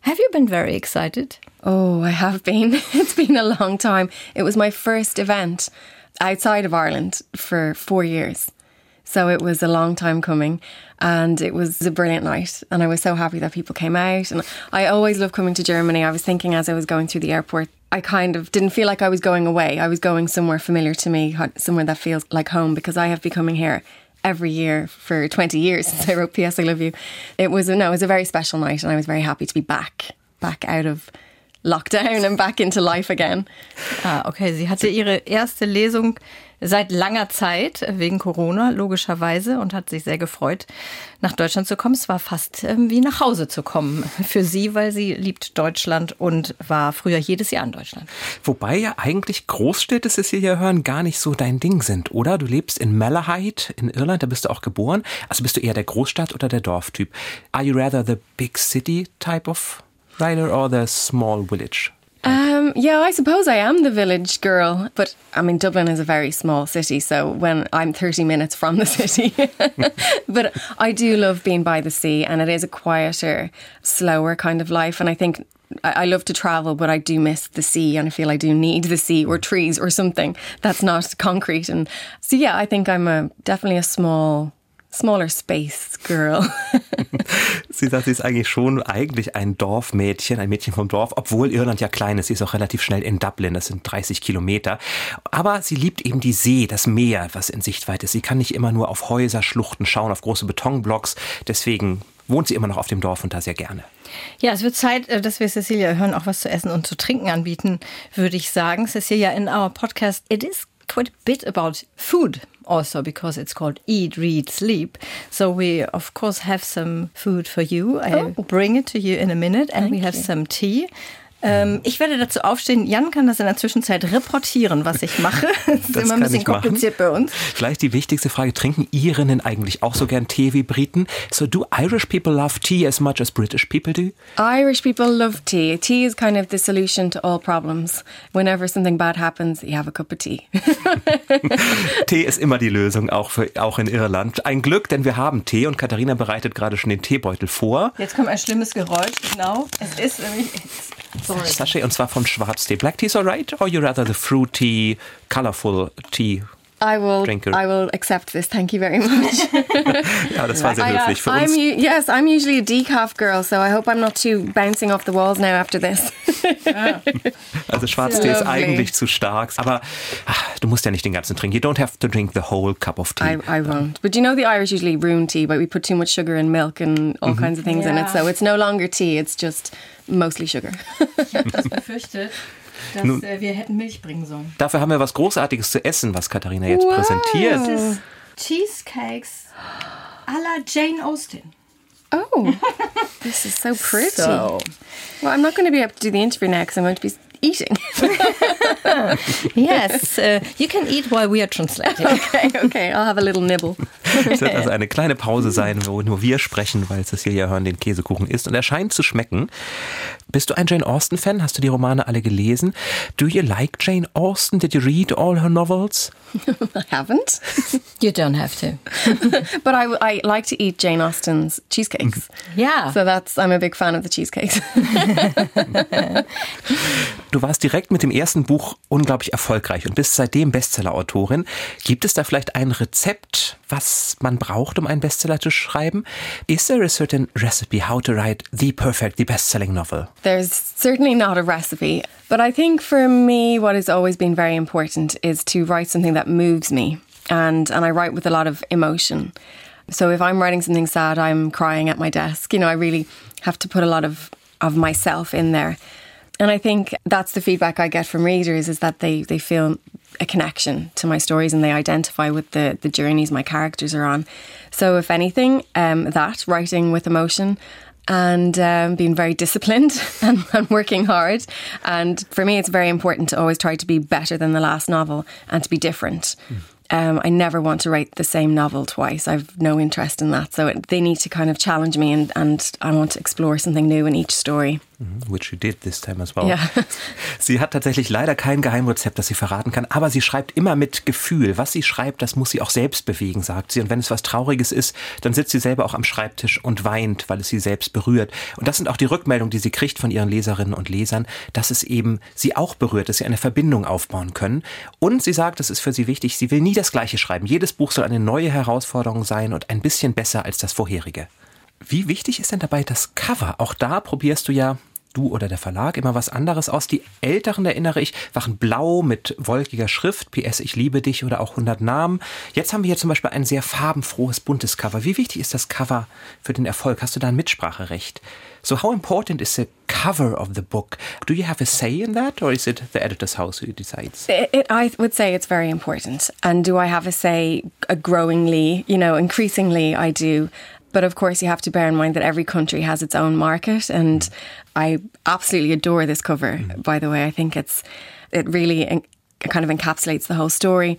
Have you been very excited? Oh, I have been. It's been a long time. It was my first event outside of Ireland for four years. So it was a long time coming and it was a brilliant night. And I was so happy that people came out. And I always love coming to Germany. I was thinking as I was going through the airport, I kind of didn't feel like I was going away. I was going somewhere familiar to me, somewhere that feels like home because I have been coming here every year for 20 years since I wrote P.S. I Love You. It was, no, it was a very special night and I was very happy to be back, back out of lockdown and back into life again. Ah, okay. Sie hatte ihre erste Lesung seit langer Zeit wegen Corona, logischerweise, und hat sich sehr gefreut, nach Deutschland zu kommen. Es war fast ähm, wie nach Hause zu kommen für sie, weil sie liebt Deutschland und war früher jedes Jahr in Deutschland. Wobei ja eigentlich Großstädte, Cecilia Hören, gar nicht so dein Ding sind, oder? Du lebst in Malahide in Irland, da bist du auch geboren. Also bist du eher der Großstadt- oder der Dorftyp? Are you rather the big city type of writer or the small village? Um, yeah, I suppose I am the village girl, but I mean, Dublin is a very small city, so when I'm 30 minutes from the city, but I do love being by the sea, and it is a quieter, slower kind of life. And I think I, love to travel, but I do miss the sea, and I feel I do need the sea or trees or something that's not concrete. And so, yeah, I think I'm a definitely a small smaller space girl. sie sagt, sie ist eigentlich schon eigentlich ein Dorfmädchen, ein Mädchen vom Dorf, obwohl Irland ja klein ist. Sie ist auch relativ schnell in Dublin, das sind 30 Kilometer. Aber sie liebt eben die See, das Meer, was in Sichtweite ist. Sie kann nicht immer nur auf Häuser, Schluchten schauen, auf große Betonblocks. Deswegen wohnt sie immer noch auf dem Dorf und da sehr gerne. Ja, es wird Zeit, äh, dass wir Cecilia hören, auch was zu essen und zu trinken anbieten, würde ich sagen. Cecilia, in our podcast, it is quite a bit about food also because it's called Eat, Read, Sleep. So we, of course, have some food for you. I oh. bring it to you in a minute and Thank we have you. some tea. Ähm, ich werde dazu aufstehen. Jan kann das in der Zwischenzeit reportieren, was ich mache. Das ist das immer ein bisschen kompliziert bei uns. Vielleicht die wichtigste Frage: Trinken Irinnen eigentlich auch so gern Tee wie Briten? So, do Irish people love tea as much as British people do? Irish people love tea. Tea is kind of the solution to all problems. Whenever something bad happens, you have a cup of tea. Tee ist immer die Lösung, auch, für, auch in Irland. Ein Glück, denn wir haben Tee und Katharina bereitet gerade schon den Teebeutel vor. Jetzt kommt ein schlimmes Geräusch. Genau. Es ist nämlich. Sorry. Sachet und zwar von Schwarztee. Black tea is alright, or you rather the fruity, colorful tea? I will. Drinker. I will accept this. Thank you very much. ja, das war sehr uh, höflich I, für uns. I'm, yes, I'm usually a decaf girl, so I hope I'm not too bouncing off the walls now after this. Ah. also Schwarztee ist eigentlich zu stark, aber ach, du musst ja nicht den ganzen trinken. You don't have to drink the whole cup of tea. I, I won't. But you know the Irish usually ruin tea, but we put too much sugar and milk and all -hmm. kinds of things yeah. in it, so it's no longer tea. It's just mostly sugar. ich habe das befürchtet. Dass Nun, äh, wir hätten Milch bringen sollen. Dafür haben wir was Großartiges zu essen, was Katharina jetzt wow. präsentiert. Das ist Cheesecakes à la Jane Austen. Oh, this is so pretty. So. Well, I'm not going to be able to do the interview now because I'm going to be eating. yes, uh, you can eat while we are translating. Okay, okay, I'll have a little nibble. Es wird also eine kleine Pause sein, wo nur wir sprechen, weil Cecilia Hörn den Käsekuchen isst und er scheint zu schmecken. Bist du ein Jane Austen-Fan? Hast du die Romane alle gelesen? Do you like Jane Austen? Did you read all her novels? I haven't. You don't have to. but I, I like to eat Jane Austen's cheesecakes. Yeah. So that's, I'm a big fan of the cheesecakes. Du warst direkt mit dem ersten Buch unglaublich erfolgreich und bist seitdem Bestseller-Autorin. Gibt es da vielleicht ein Rezept, was man braucht, um einen Bestseller zu schreiben? Is there a certain recipe how to write the perfect, the best-selling novel? There's certainly not a recipe, but I think for me what has always been very important is to write something that moves me. And and I write with a lot of emotion. So if I'm writing something sad, I'm crying at my desk. You know, I really have to put a lot of of myself in there. And I think that's the feedback I get from readers is that they, they feel a connection to my stories and they identify with the, the journeys my characters are on. So, if anything, um, that writing with emotion and um, being very disciplined and, and, working hard. And for me, it's very important to always try to be better than the last novel and to be different. Mm. Um, I never want to write the same novel twice. I've no interest in that. So it, they need to kind of challenge me, and, and I want to explore something new in each story. Which you did this time as well. Ja. Sie hat tatsächlich leider kein Geheimrezept, das sie verraten kann, aber sie schreibt immer mit Gefühl. Was sie schreibt, das muss sie auch selbst bewegen, sagt sie. Und wenn es was Trauriges ist, dann sitzt sie selber auch am Schreibtisch und weint, weil es sie selbst berührt. Und das sind auch die Rückmeldungen, die sie kriegt von ihren Leserinnen und Lesern, dass es eben sie auch berührt, dass sie eine Verbindung aufbauen können. Und sie sagt, das ist für sie wichtig, sie will nie das Gleiche schreiben. Jedes Buch soll eine neue Herausforderung sein und ein bisschen besser als das vorherige. Wie wichtig ist denn dabei das Cover? Auch da probierst du ja du oder der Verlag immer was anderes aus. Die älteren, erinnere ich, waren blau mit wolkiger Schrift, PS Ich liebe dich oder auch 100 Namen. Jetzt haben wir hier zum Beispiel ein sehr farbenfrohes, buntes Cover. Wie wichtig ist das Cover für den Erfolg? Hast du da ein Mitspracherecht? So how important is the cover of the book? Do you have a say in that or is it the editor's house who decides? It, it, I would say it's very important. And do I have a say a growingly, you know, increasingly I do. But of course, you have to bear in mind that every country has its own market. And I absolutely adore this cover, mm. by the way. I think it's it really en- kind of encapsulates the whole story.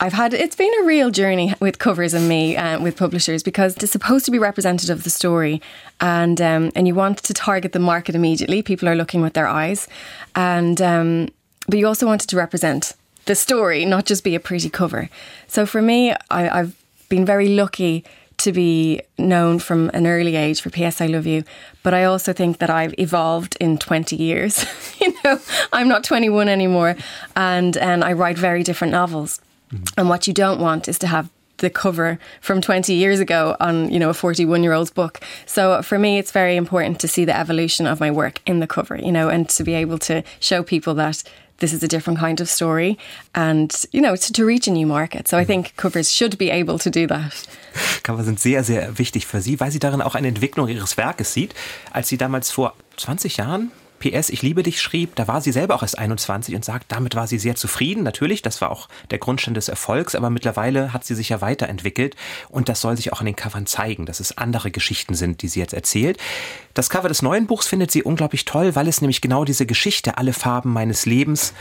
I've had it's been a real journey with covers and me uh, with publishers because it's supposed to be representative of the story, and um, and you want to target the market immediately. People are looking with their eyes, and um, but you also wanted to represent the story, not just be a pretty cover. So for me, I, I've been very lucky to be known from an early age for PS I Love You. But I also think that I've evolved in 20 years. you know, I'm not 21 anymore and, and I write very different novels. Mm-hmm. And what you don't want is to have the cover from 20 years ago on you know a 41 year old's book so for me it's very important to see the evolution of my work in the cover you know and to be able to show people that this is a different kind of story. And you know to, to reach a new market. So I think covers should be able to do that. Cover sind sehr sehr wichtig für sie weil sie darin auch eine Entwicklung ihres Werkes sieht. Als sie damals vor 20 Jahren PS, ich liebe dich schrieb, da war sie selber auch erst 21 und sagt, damit war sie sehr zufrieden. Natürlich, das war auch der Grundstein des Erfolgs, aber mittlerweile hat sie sich ja weiterentwickelt und das soll sich auch an den Covern zeigen, dass es andere Geschichten sind, die sie jetzt erzählt. Das Cover des neuen Buchs findet sie unglaublich toll, weil es nämlich genau diese Geschichte, alle Farben meines Lebens,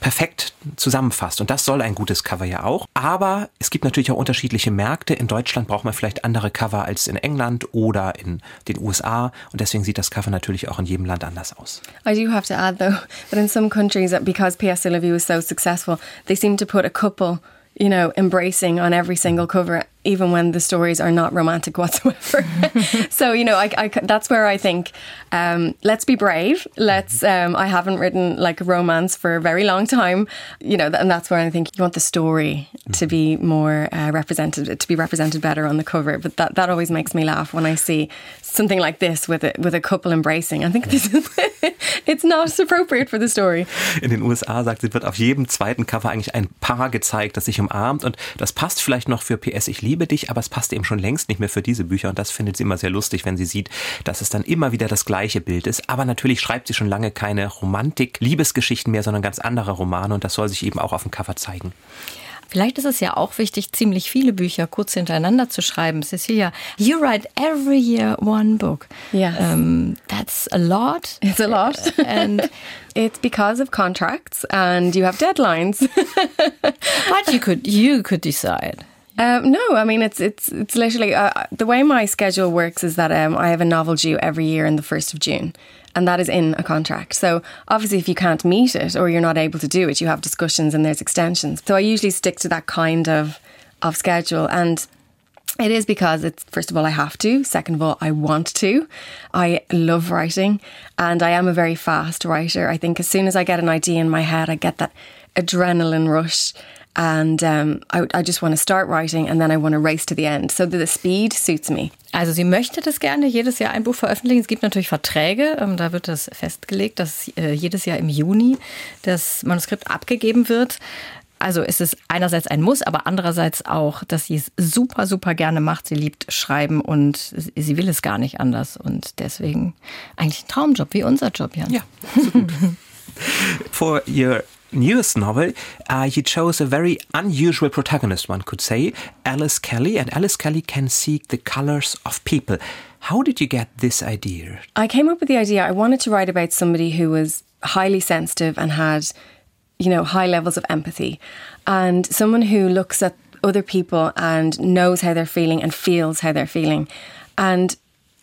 perfekt zusammenfasst. Und das soll ein gutes Cover ja auch. Aber es gibt natürlich auch unterschiedliche Märkte. In Deutschland braucht man vielleicht andere Cover als in England oder in den USA. Und deswegen sieht das Cover natürlich auch in jedem Land anders aus. I do have to add though that in some countries, because PS Olivia was so successful, they seem to put a couple, you know, embracing on every single cover even when the stories are not romantic whatsoever. so you know, I, I, that's where I think um, let's be brave. Let's. Um, I haven't written like a romance for a very long time, you know, and that's where I think you want the story to be more uh, represented, to be represented better on the cover. But that that always makes me laugh when I see something like this with a, with a couple embracing. I think this is it's not appropriate for the story. In den USA sagt sie, wird auf jedem zweiten Cover eigentlich ein Paar gezeigt, das sich umarmt und das passt vielleicht noch für PS Ich liebe liebe dich, aber es passt eben schon längst nicht mehr für diese Bücher und das findet sie immer sehr lustig, wenn sie sieht, dass es dann immer wieder das gleiche Bild ist. Aber natürlich schreibt sie schon lange keine Romantik-Liebesgeschichten mehr, sondern ganz andere Romane und das soll sich eben auch auf dem Cover zeigen. Vielleicht ist es ja auch wichtig, ziemlich viele Bücher kurz hintereinander zu schreiben. Cecilia, you write every year one book. Yes. Um, that's a lot. It's a lot. and it's because of contracts and you have deadlines. but you could you could decide. Um, no, I mean it's it's it's literally uh, the way my schedule works is that um, I have a novel due every year in the first of June, and that is in a contract. So obviously, if you can't meet it or you're not able to do it, you have discussions and there's extensions. So I usually stick to that kind of of schedule, and it is because it's first of all I have to, second of all I want to. I love writing, and I am a very fast writer. I think as soon as I get an idea in my head, I get that adrenaline rush and um, I, I just want to start writing and then I want to race to the end. So the speed suits me. Also sie möchte das gerne jedes Jahr ein Buch veröffentlichen. Es gibt natürlich Verträge, ähm, da wird das festgelegt, dass äh, jedes Jahr im Juni das Manuskript abgegeben wird. Also ist es einerseits ein Muss, aber andererseits auch, dass sie es super, super gerne macht. Sie liebt Schreiben und sie will es gar nicht anders. Und deswegen eigentlich ein Traumjob, wie unser Job, Jan. Ja, so gut. For your newest novel, uh, you chose a very unusual protagonist, one could say, Alice Kelly, and Alice Kelly can seek the colors of people. How did you get this idea? I came up with the idea. I wanted to write about somebody who was highly sensitive and had, you know, high levels of empathy, and someone who looks at other people and knows how they're feeling and feels how they're feeling. And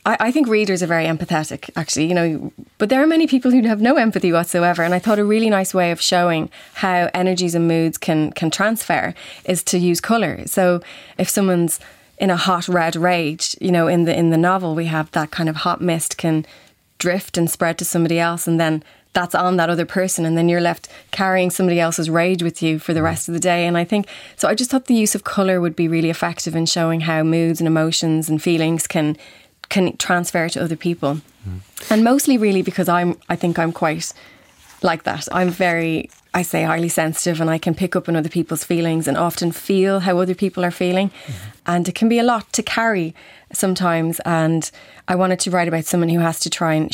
I, I, think readers are very empathetic, actually, you know, but there are many people who have no empathy whatsoever. And I thought a really nice way of showing how energies and moods can can transfer is to use colour. So if someone's in a hot red rage, you know, in the in the novel we have that kind of hot mist can drift and spread to somebody else and then that's on that other person and then you're left carrying somebody else's rage with you for the mm. rest of the day and i think so i just thought the use of color would be really effective in showing how moods and emotions and feelings can can transfer to other people. Mm. And mostly really because I'm I think I'm quite like that. I'm very I say highly sensitive and I can pick up on other people's feelings and often feel how other people are feeling. Mm. And it can be a lot to carry sometimes and I wanted to write about someone who has to try and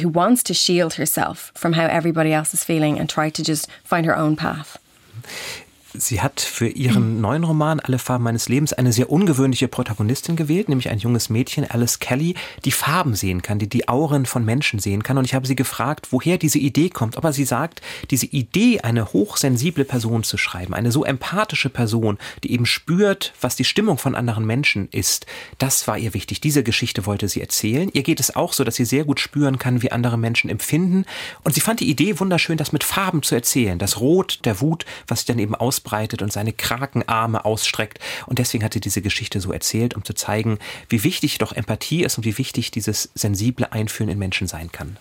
who wants to shield herself from how everybody else is feeling and try to just find her own path. Sie hat für ihren neuen Roman Alle Farben meines Lebens eine sehr ungewöhnliche Protagonistin gewählt, nämlich ein junges Mädchen, Alice Kelly, die Farben sehen kann, die die Auren von Menschen sehen kann. Und ich habe sie gefragt, woher diese Idee kommt. Aber sie sagt, diese Idee, eine hochsensible Person zu schreiben, eine so empathische Person, die eben spürt, was die Stimmung von anderen Menschen ist, das war ihr wichtig. Diese Geschichte wollte sie erzählen. Ihr geht es auch so, dass sie sehr gut spüren kann, wie andere Menschen empfinden. Und sie fand die Idee wunderschön, das mit Farben zu erzählen. Das Rot der Wut, was sich dann eben aus ausbreitet und seine Krakenarme ausstreckt. Und deswegen hat sie diese Geschichte so erzählt, um zu zeigen, wie wichtig doch Empathie ist und wie wichtig dieses sensible Einfühlen in Menschen sein kann.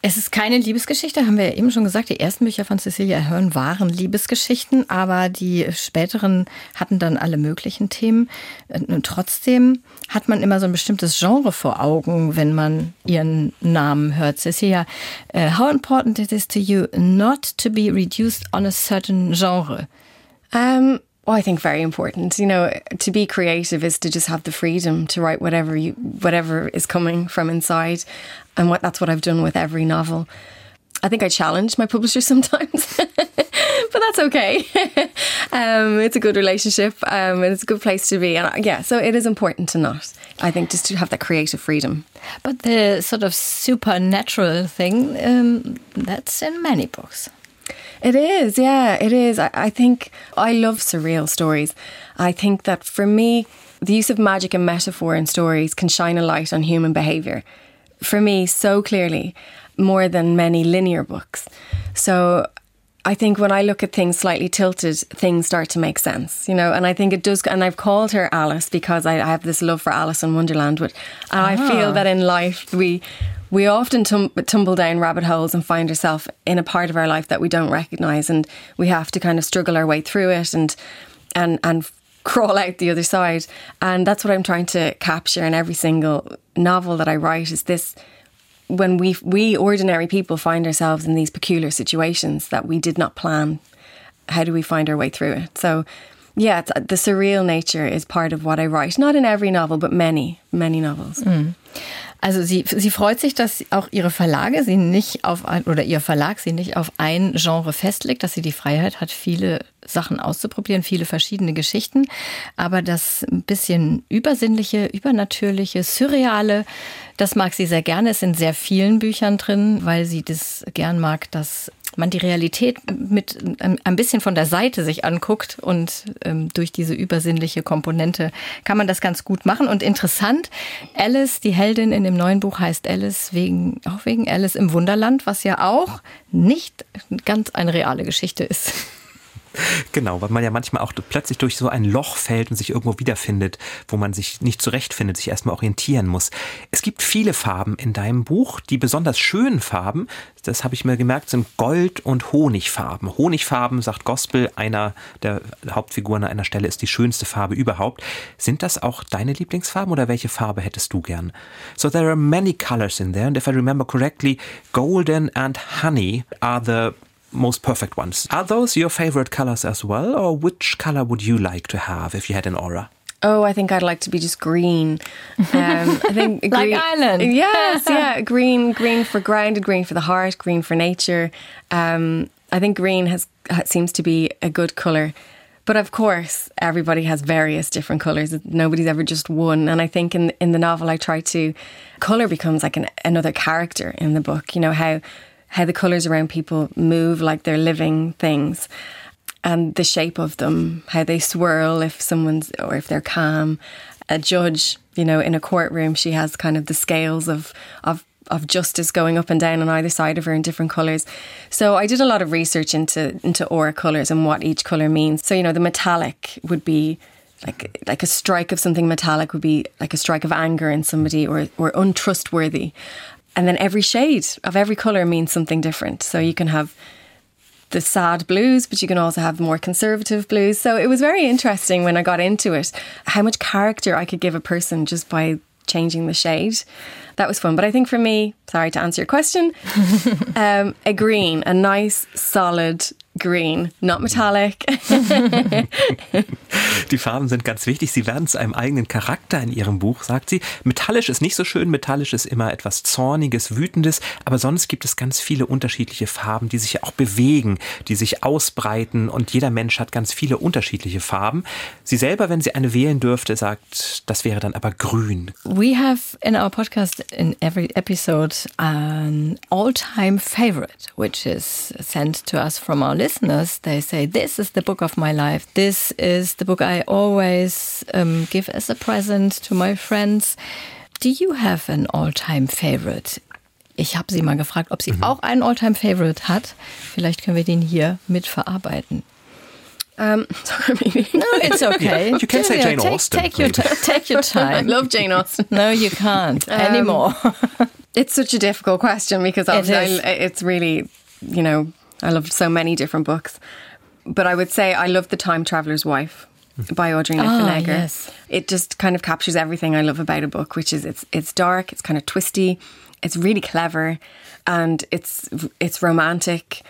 Es ist keine Liebesgeschichte, haben wir ja eben schon gesagt. Die ersten Bücher von Cecilia Ahern waren Liebesgeschichten, aber die späteren hatten dann alle möglichen Themen. Und trotzdem hat man immer so ein bestimmtes Genre vor Augen, wenn man ihren Namen hört. Cecilia, uh, how important it is to you not to be reduced on a certain genre? Um, well, I think very important. You know, to be creative is to just have the freedom to write whatever you whatever is coming from inside, and what that's what I've done with every novel. I think I challenge my publisher sometimes, but that's okay. um, it's a good relationship, um, and it's a good place to be. And uh, yeah, so it is important to not. I think just to have that creative freedom. But the sort of supernatural thing, um, that's in many books. It is, yeah, it is. I, I think I love surreal stories. I think that for me, the use of magic and metaphor in stories can shine a light on human behaviour. For me, so clearly, more than many linear books. So I think when I look at things slightly tilted, things start to make sense, you know. And I think it does. And I've called her Alice because I, I have this love for Alice in Wonderland. But and I ah. feel that in life we we often tum- tumble down rabbit holes and find ourselves in a part of our life that we don't recognize, and we have to kind of struggle our way through it and and and crawl out the other side. And that's what I'm trying to capture in every single novel that I write. Is this when we we ordinary people find ourselves in these peculiar situations that we did not plan? How do we find our way through it? So. Yeah, the surreal nature is part of what I write. Not in every novel, but many, many novels. Mm. Also sie, sie freut sich, dass auch ihre Verlage sie nicht auf ein, oder ihr Verlag sie nicht auf ein Genre festlegt, dass sie die Freiheit hat, viele Sachen auszuprobieren, viele verschiedene Geschichten. Aber das ein bisschen übersinnliche, übernatürliche, surreale, das mag sie sehr gerne. Es sind sehr vielen Büchern drin, weil sie das gern mag, dass man die Realität mit ein bisschen von der Seite sich anguckt und ähm, durch diese übersinnliche Komponente kann man das ganz gut machen. Und interessant, Alice, die Heldin in dem neuen Buch heißt Alice wegen, auch wegen Alice im Wunderland, was ja auch nicht ganz eine reale Geschichte ist. Genau, weil man ja manchmal auch plötzlich durch so ein Loch fällt und sich irgendwo wiederfindet, wo man sich nicht zurechtfindet, sich erstmal orientieren muss. Es gibt viele Farben in deinem Buch. Die besonders schönen Farben, das habe ich mir gemerkt, sind Gold- und Honigfarben. Honigfarben, sagt Gospel, einer der Hauptfiguren an einer Stelle ist die schönste Farbe überhaupt. Sind das auch deine Lieblingsfarben oder welche Farbe hättest du gern? So there are many colors in there and if I remember correctly, golden and honey are the most perfect ones. Are those your favorite colors as well, or which color would you like to have if you had an aura? Oh, I think I'd like to be just green. Um, I think green, like Ireland. Yes, yeah, green, green for grounded, green for the heart, green for nature. Um, I think green has seems to be a good color. But of course, everybody has various different colours. Nobody's ever just one. And I think in in the novel, I try to colour becomes like an, another character in the book. You know how how the colours around people move like they're living things and the shape of them, how they swirl if someone's or if they're calm. A judge, you know, in a courtroom, she has kind of the scales of of of justice going up and down on either side of her in different colours. So I did a lot of research into into aura colours and what each colour means. So you know, the metallic would be like like a strike of something metallic would be like a strike of anger in somebody or or untrustworthy. And then every shade of every colour means something different. So you can have the sad blues, but you can also have more conservative blues. So it was very interesting when I got into it, how much character I could give a person just by changing the shade. That was fun. But I think for me, sorry to answer your question, um, a green, a nice, solid green, not metallic. Die Farben sind ganz wichtig. Sie werden zu einem eigenen Charakter in Ihrem Buch, sagt sie. Metallisch ist nicht so schön. Metallisch ist immer etwas Zorniges, Wütendes. Aber sonst gibt es ganz viele unterschiedliche Farben, die sich auch bewegen, die sich ausbreiten. Und jeder Mensch hat ganz viele unterschiedliche Farben. Sie selber, wenn sie eine wählen dürfte, sagt, das wäre dann aber grün. We have in our podcast in every episode an all-time favorite, which is sent to us from our listeners. Listeners, they say, This is the book of my life. This is the book I always um, give as a present to my friends. Do you have an all-time favorite? Ich habe sie mal gefragt, ob sie mhm. auch einen all-time favorite hat. Vielleicht können wir den hier mitverarbeiten. Um, sorry. No, it's okay. You can say Jane take, Austen. Take your, take your time. I love Jane Austen. No, you can't um, anymore. It's such a difficult question because it it's really, you know, I love so many different books. But I would say I love The Time Traveler's Wife by Audrey Niffenegger. Oh, yes. It just kind of captures everything I love about a book, which is it's it's dark, it's kind of twisty, it's really clever, and it's it's romantic,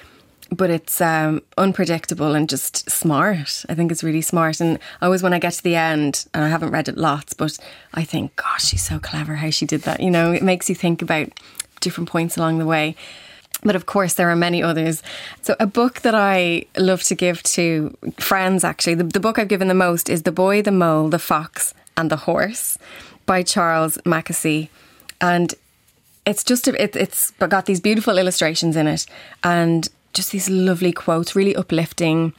but it's um, unpredictable and just smart. I think it's really smart. And always when I get to the end, and I haven't read it lots, but I think, gosh, she's so clever how she did that. You know, it makes you think about different points along the way. But of course, there are many others. So, a book that I love to give to friends, actually, the, the book I've given the most is The Boy, the Mole, the Fox, and the Horse by Charles Mackesy. And it's just, it, it's got these beautiful illustrations in it and just these lovely quotes, really uplifting.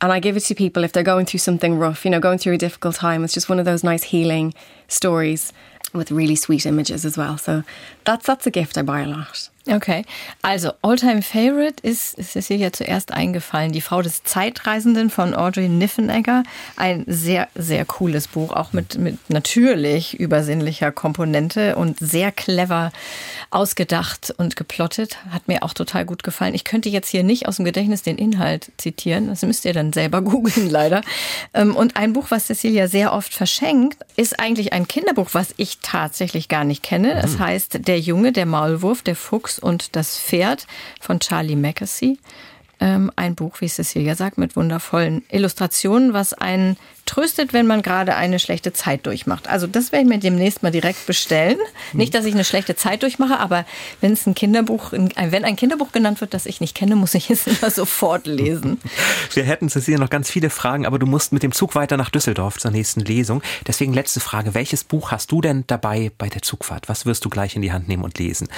And I give it to people if they're going through something rough, you know, going through a difficult time. It's just one of those nice healing stories with really sweet images as well. So that's that's a gift I buy a lot. Okay, also Alltime Favorite ist, ist Cecilia zuerst eingefallen, Die Frau des Zeitreisenden von Audrey Niffenegger. Ein sehr, sehr cooles Buch, auch mit, mit natürlich übersinnlicher Komponente und sehr clever ausgedacht und geplottet. Hat mir auch total gut gefallen. Ich könnte jetzt hier nicht aus dem Gedächtnis den Inhalt zitieren, das müsst ihr dann selber googeln leider. Ähm, und ein Buch, was Cecilia sehr oft verschenkt, ist eigentlich ein Kinderbuch, was ich tatsächlich gar nicht kenne. Es mhm. heißt Der Junge, der Maulwurf, der Fuchs und das Pferd von Charlie Mackesy. Ähm, ein Buch, wie Cecilia sagt, mit wundervollen Illustrationen, was einen tröstet, wenn man gerade eine schlechte Zeit durchmacht. Also das werde ich mir demnächst mal direkt bestellen. Mhm. Nicht, dass ich eine schlechte Zeit durchmache, aber wenn es ein Kinderbuch, wenn ein Kinderbuch genannt wird, das ich nicht kenne, muss ich es immer sofort lesen. Wir hätten Cecilia noch ganz viele Fragen, aber du musst mit dem Zug weiter nach Düsseldorf zur nächsten Lesung. Deswegen letzte Frage. Welches Buch hast du denn dabei bei der Zugfahrt? Was wirst du gleich in die Hand nehmen und lesen?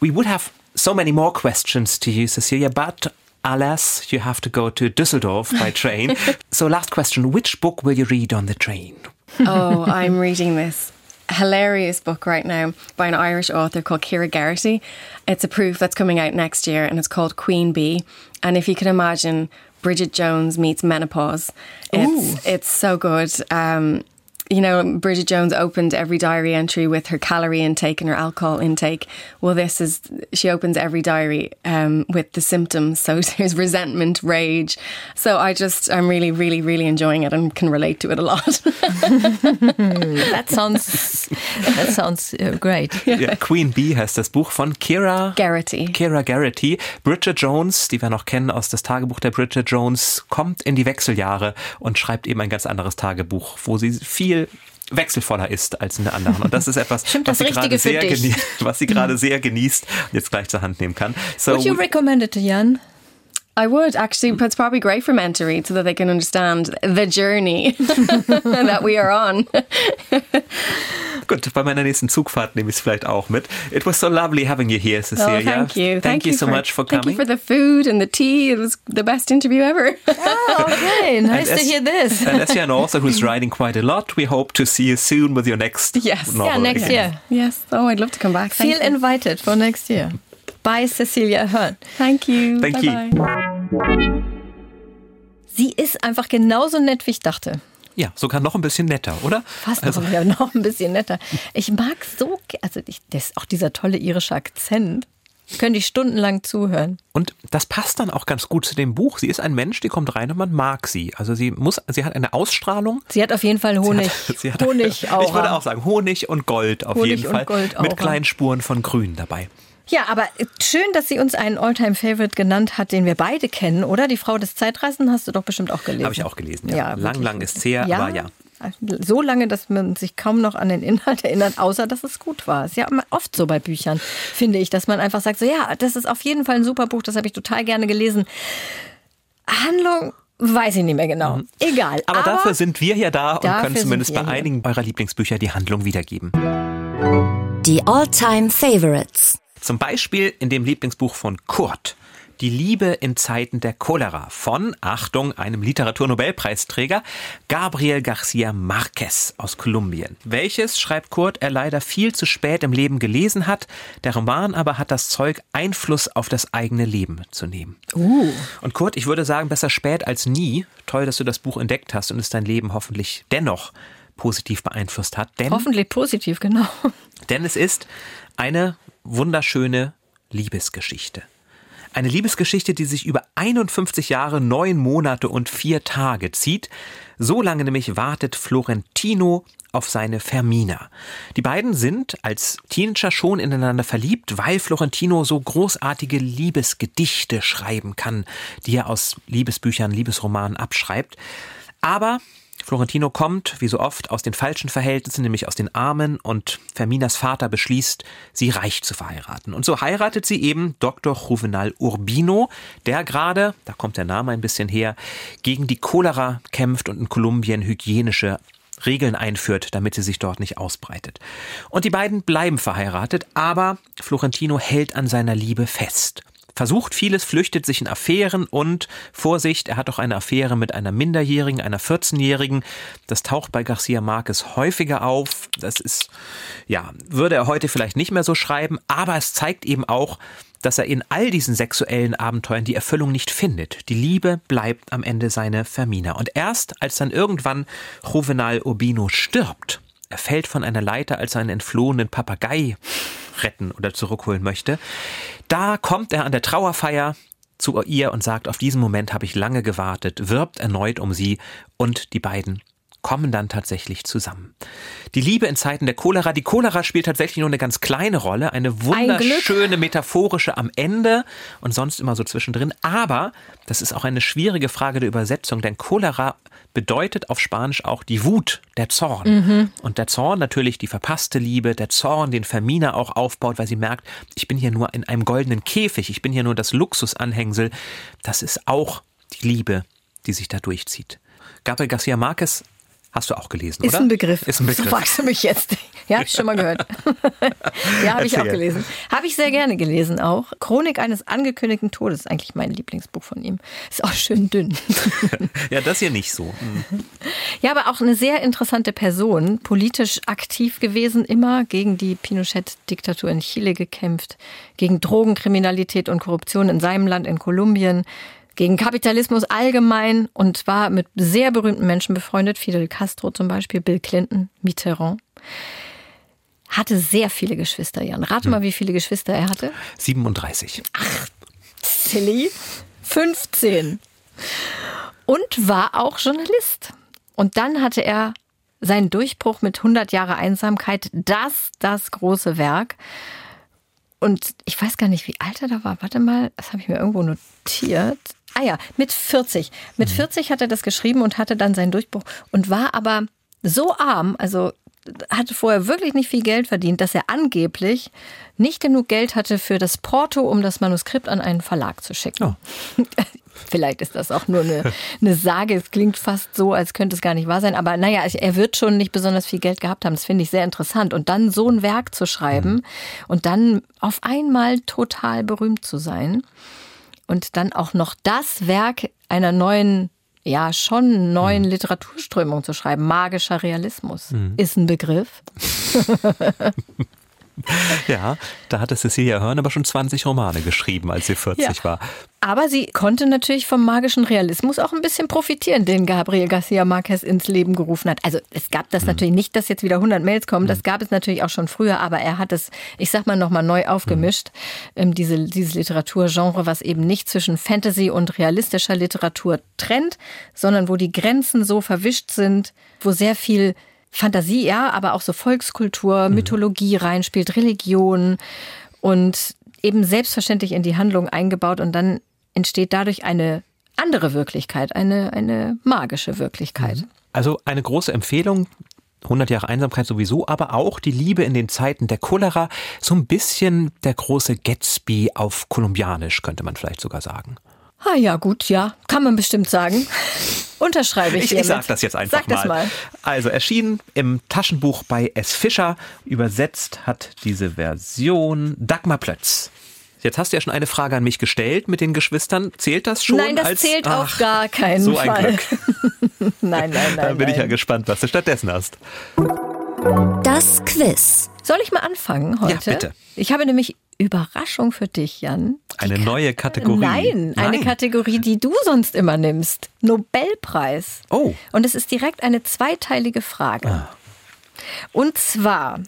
We would have so many more questions to you, Cecilia, but alas, you have to go to Düsseldorf by train. so, last question Which book will you read on the train? oh, I'm reading this hilarious book right now by an Irish author called Kira Garrity. It's a proof that's coming out next year and it's called Queen Bee. And if you can imagine Bridget Jones meets menopause, it's, it's so good. Um, you know, Bridget Jones opened every diary entry with her calorie intake and her alcohol intake. Well, this is, she opens every diary um, with the symptoms. So there's resentment, rage. So I just, I'm really, really, really enjoying it and can relate to it a lot. that sounds, that sounds uh, great. Yeah. ja, Queen Bee heißt das Buch von Kira Garrity. Kira Garrity. Bridget Jones, die wir noch kennen aus das Tagebuch der Bridget Jones, kommt in die Wechseljahre und schreibt eben ein ganz anderes Tagebuch, wo sie viel viel wechselvoller ist als in der anderen. Und das ist etwas, Stimmt, was, sie gerade sehr genießt, was sie gerade sehr genießt und jetzt gleich zur Hand nehmen kann. So, Would you recommend it Jan? I would actually. But it's probably great for men to read so that they can understand the journey that we are on. Gut, bei meiner nächsten Zugfahrt nehme ich es vielleicht auch mit. It was so lovely having you here, Cecilia. Oh, thank you. Thank, thank you, you so for, much for coming. Thank you for the food and the tea. It was the best interview ever. oh, okay. Nice to hear this. and as you're an author who's writing quite a lot, we hope to see you soon with your next yes. novel. Yeah, next again. year. Yes. Oh, I'd love to come back. Thank Feel you. invited for next year. Bye, Cecilia Hearn. Thank you. Thank bye you. Bye. Sie ist einfach genauso nett, wie ich dachte. Ja, sogar noch ein bisschen netter, oder? Fast also. noch, ja, noch ein bisschen netter. Ich mag so, also ich, das auch dieser tolle irische Akzent. Könnte ich stundenlang zuhören. Und das passt dann auch ganz gut zu dem Buch. Sie ist ein Mensch, die kommt rein und man mag sie. Also sie muss, sie hat eine Ausstrahlung. Sie hat auf jeden Fall Honig. Sie hat, sie hat, Honig Ich würde auch sagen Honig und Gold auf Honig jeden Fall. Gold mit kleinen Spuren von Grün dabei. Ja, aber schön, dass sie uns einen Alltime-Favorite genannt hat, den wir beide kennen, oder? Die Frau des Zeitreisenden hast du doch bestimmt auch gelesen. Habe ich auch gelesen, ja. ja lang, lang ist her, ja, aber ja. So lange, dass man sich kaum noch an den Inhalt erinnert, außer dass es gut war. Ist ja oft so bei Büchern, finde ich, dass man einfach sagt, so ja, das ist auf jeden Fall ein super Buch, das habe ich total gerne gelesen. Handlung Weiß ich nicht mehr genau. Mhm. Egal. Aber, aber, dafür sind wir ja da und können zumindest bei einigen eurer Lieblingsbücher die Handlung wiedergeben. Die All-Time Favorites. Zum Beispiel in dem Lieblingsbuch von Kurt. Die Liebe in Zeiten der Cholera von, Achtung, einem Literaturnobelpreisträger, Gabriel Garcia Marquez aus Kolumbien. Welches, schreibt Kurt, er leider viel zu spät im Leben gelesen hat. Der Roman aber hat das Zeug, Einfluss auf das eigene Leben zu nehmen. Uh. Und Kurt, ich würde sagen, besser spät als nie. Toll, dass du das Buch entdeckt hast und es dein Leben hoffentlich dennoch positiv beeinflusst hat. Denn, Hoffentlich positiv, genau. Denn es ist eine wunderschöne Liebesgeschichte. Eine Liebesgeschichte, die sich über 51 Jahre, neun Monate und vier Tage zieht. So lange nämlich wartet Florentino auf seine Fermina. Die beiden sind als Teenager schon ineinander verliebt, weil Florentino so großartige Liebesgedichte schreiben kann, die er aus Liebesbüchern, Liebesromanen abschreibt. Aber Florentino kommt, wie so oft, aus den falschen Verhältnissen, nämlich aus den Armen, und Ferminas Vater beschließt, sie reich zu verheiraten. Und so heiratet sie eben Dr. Juvenal Urbino, der gerade, da kommt der Name ein bisschen her, gegen die Cholera kämpft und in Kolumbien hygienische Regeln einführt, damit sie sich dort nicht ausbreitet. Und die beiden bleiben verheiratet, aber Florentino hält an seiner Liebe fest versucht vieles, flüchtet sich in Affären und Vorsicht, er hat auch eine Affäre mit einer Minderjährigen, einer 14-Jährigen. Das taucht bei Garcia Marquez häufiger auf. Das ist, ja, würde er heute vielleicht nicht mehr so schreiben, aber es zeigt eben auch, dass er in all diesen sexuellen Abenteuern die Erfüllung nicht findet. Die Liebe bleibt am Ende seine Fermina. Und erst als dann irgendwann Juvenal Urbino stirbt, er fällt von einer Leiter, als einen entflohenen Papagei retten oder zurückholen möchte. Da kommt er an der Trauerfeier zu ihr und sagt, auf diesen Moment habe ich lange gewartet, wirbt erneut um sie und die beiden kommen dann tatsächlich zusammen. Die Liebe in Zeiten der Cholera. Die Cholera spielt tatsächlich nur eine ganz kleine Rolle, eine wunderschöne metaphorische am Ende und sonst immer so zwischendrin. Aber das ist auch eine schwierige Frage der Übersetzung, denn Cholera bedeutet auf Spanisch auch die Wut, der Zorn. Mhm. Und der Zorn natürlich die verpasste Liebe, der Zorn, den Vermina auch aufbaut, weil sie merkt, ich bin hier nur in einem goldenen Käfig, ich bin hier nur das Luxusanhängsel. Das ist auch die Liebe, die sich da durchzieht. Gabriel Garcia Marquez Hast du auch gelesen, ist oder? Ein Begriff. Ist ein Begriff. So fragst du mich jetzt. Ja, habe ich schon mal gehört. ja, habe ich auch gelesen. Habe ich sehr gerne gelesen auch. Chronik eines angekündigten Todes ist eigentlich mein Lieblingsbuch von ihm. Ist auch schön dünn. ja, das hier nicht so. Mhm. Ja, aber auch eine sehr interessante Person. Politisch aktiv gewesen, immer gegen die Pinochet-Diktatur in Chile gekämpft, gegen Drogenkriminalität und Korruption in seinem Land, in Kolumbien gegen Kapitalismus allgemein und war mit sehr berühmten Menschen befreundet, Fidel Castro zum Beispiel, Bill Clinton, Mitterrand. Hatte sehr viele Geschwister, Jan. Rate hm. mal, wie viele Geschwister er hatte. 37. Ach, silly. 15. Und war auch Journalist. Und dann hatte er seinen Durchbruch mit 100 Jahre Einsamkeit, das, das große Werk. Und ich weiß gar nicht, wie alt er da war. Warte mal, das habe ich mir irgendwo notiert. Ah ja, mit 40. Mit 40 mhm. hat er das geschrieben und hatte dann seinen Durchbruch und war aber so arm, also hatte vorher wirklich nicht viel Geld verdient, dass er angeblich nicht genug Geld hatte für das Porto, um das Manuskript an einen Verlag zu schicken. Oh. Vielleicht ist das auch nur eine, eine Sage. Es klingt fast so, als könnte es gar nicht wahr sein. Aber naja, er wird schon nicht besonders viel Geld gehabt haben. Das finde ich sehr interessant. Und dann so ein Werk zu schreiben mhm. und dann auf einmal total berühmt zu sein und dann auch noch das Werk einer neuen, ja, schon neuen mhm. Literaturströmung zu schreiben. Magischer Realismus mhm. ist ein Begriff. Ja, da hatte Cecilia Hörn aber schon 20 Romane geschrieben, als sie 40 ja. war. Aber sie konnte natürlich vom magischen Realismus auch ein bisschen profitieren, den Gabriel Garcia Marquez ins Leben gerufen hat. Also es gab das mhm. natürlich nicht, dass jetzt wieder 100 Mails kommen, das mhm. gab es natürlich auch schon früher, aber er hat es, ich sag mal, nochmal neu aufgemischt, mhm. diese, dieses Literaturgenre, was eben nicht zwischen Fantasy und realistischer Literatur trennt, sondern wo die Grenzen so verwischt sind, wo sehr viel Fantasie, ja, aber auch so Volkskultur, mhm. Mythologie reinspielt, Religion und eben selbstverständlich in die Handlung eingebaut und dann entsteht dadurch eine andere Wirklichkeit, eine, eine magische Wirklichkeit. Mhm. Also eine große Empfehlung, 100 Jahre Einsamkeit sowieso, aber auch die Liebe in den Zeiten der Cholera, so ein bisschen der große Gatsby auf kolumbianisch, könnte man vielleicht sogar sagen. Ah ja, gut, ja, kann man bestimmt sagen. Unterschreibe ich. Ich, ich sage das jetzt einfach sag mal. Das mal. Also erschienen im Taschenbuch bei S. Fischer. Übersetzt hat diese Version Dagmar Plötz. Jetzt hast du ja schon eine Frage an mich gestellt mit den Geschwistern. Zählt das schon? Nein, das als, zählt ach, auf gar keinen so Fall. Ein Glück. nein, nein, nein. Dann bin nein. ich ja gespannt, was du stattdessen hast. Das Quiz. Soll ich mal anfangen heute? Ja, bitte. Ich habe nämlich Überraschung für dich, Jan. Eine neue Kategorie. Nein, eine Nein. Kategorie, die du sonst immer nimmst. Nobelpreis. Oh. Und es ist direkt eine zweiteilige Frage. Ah. Und zwar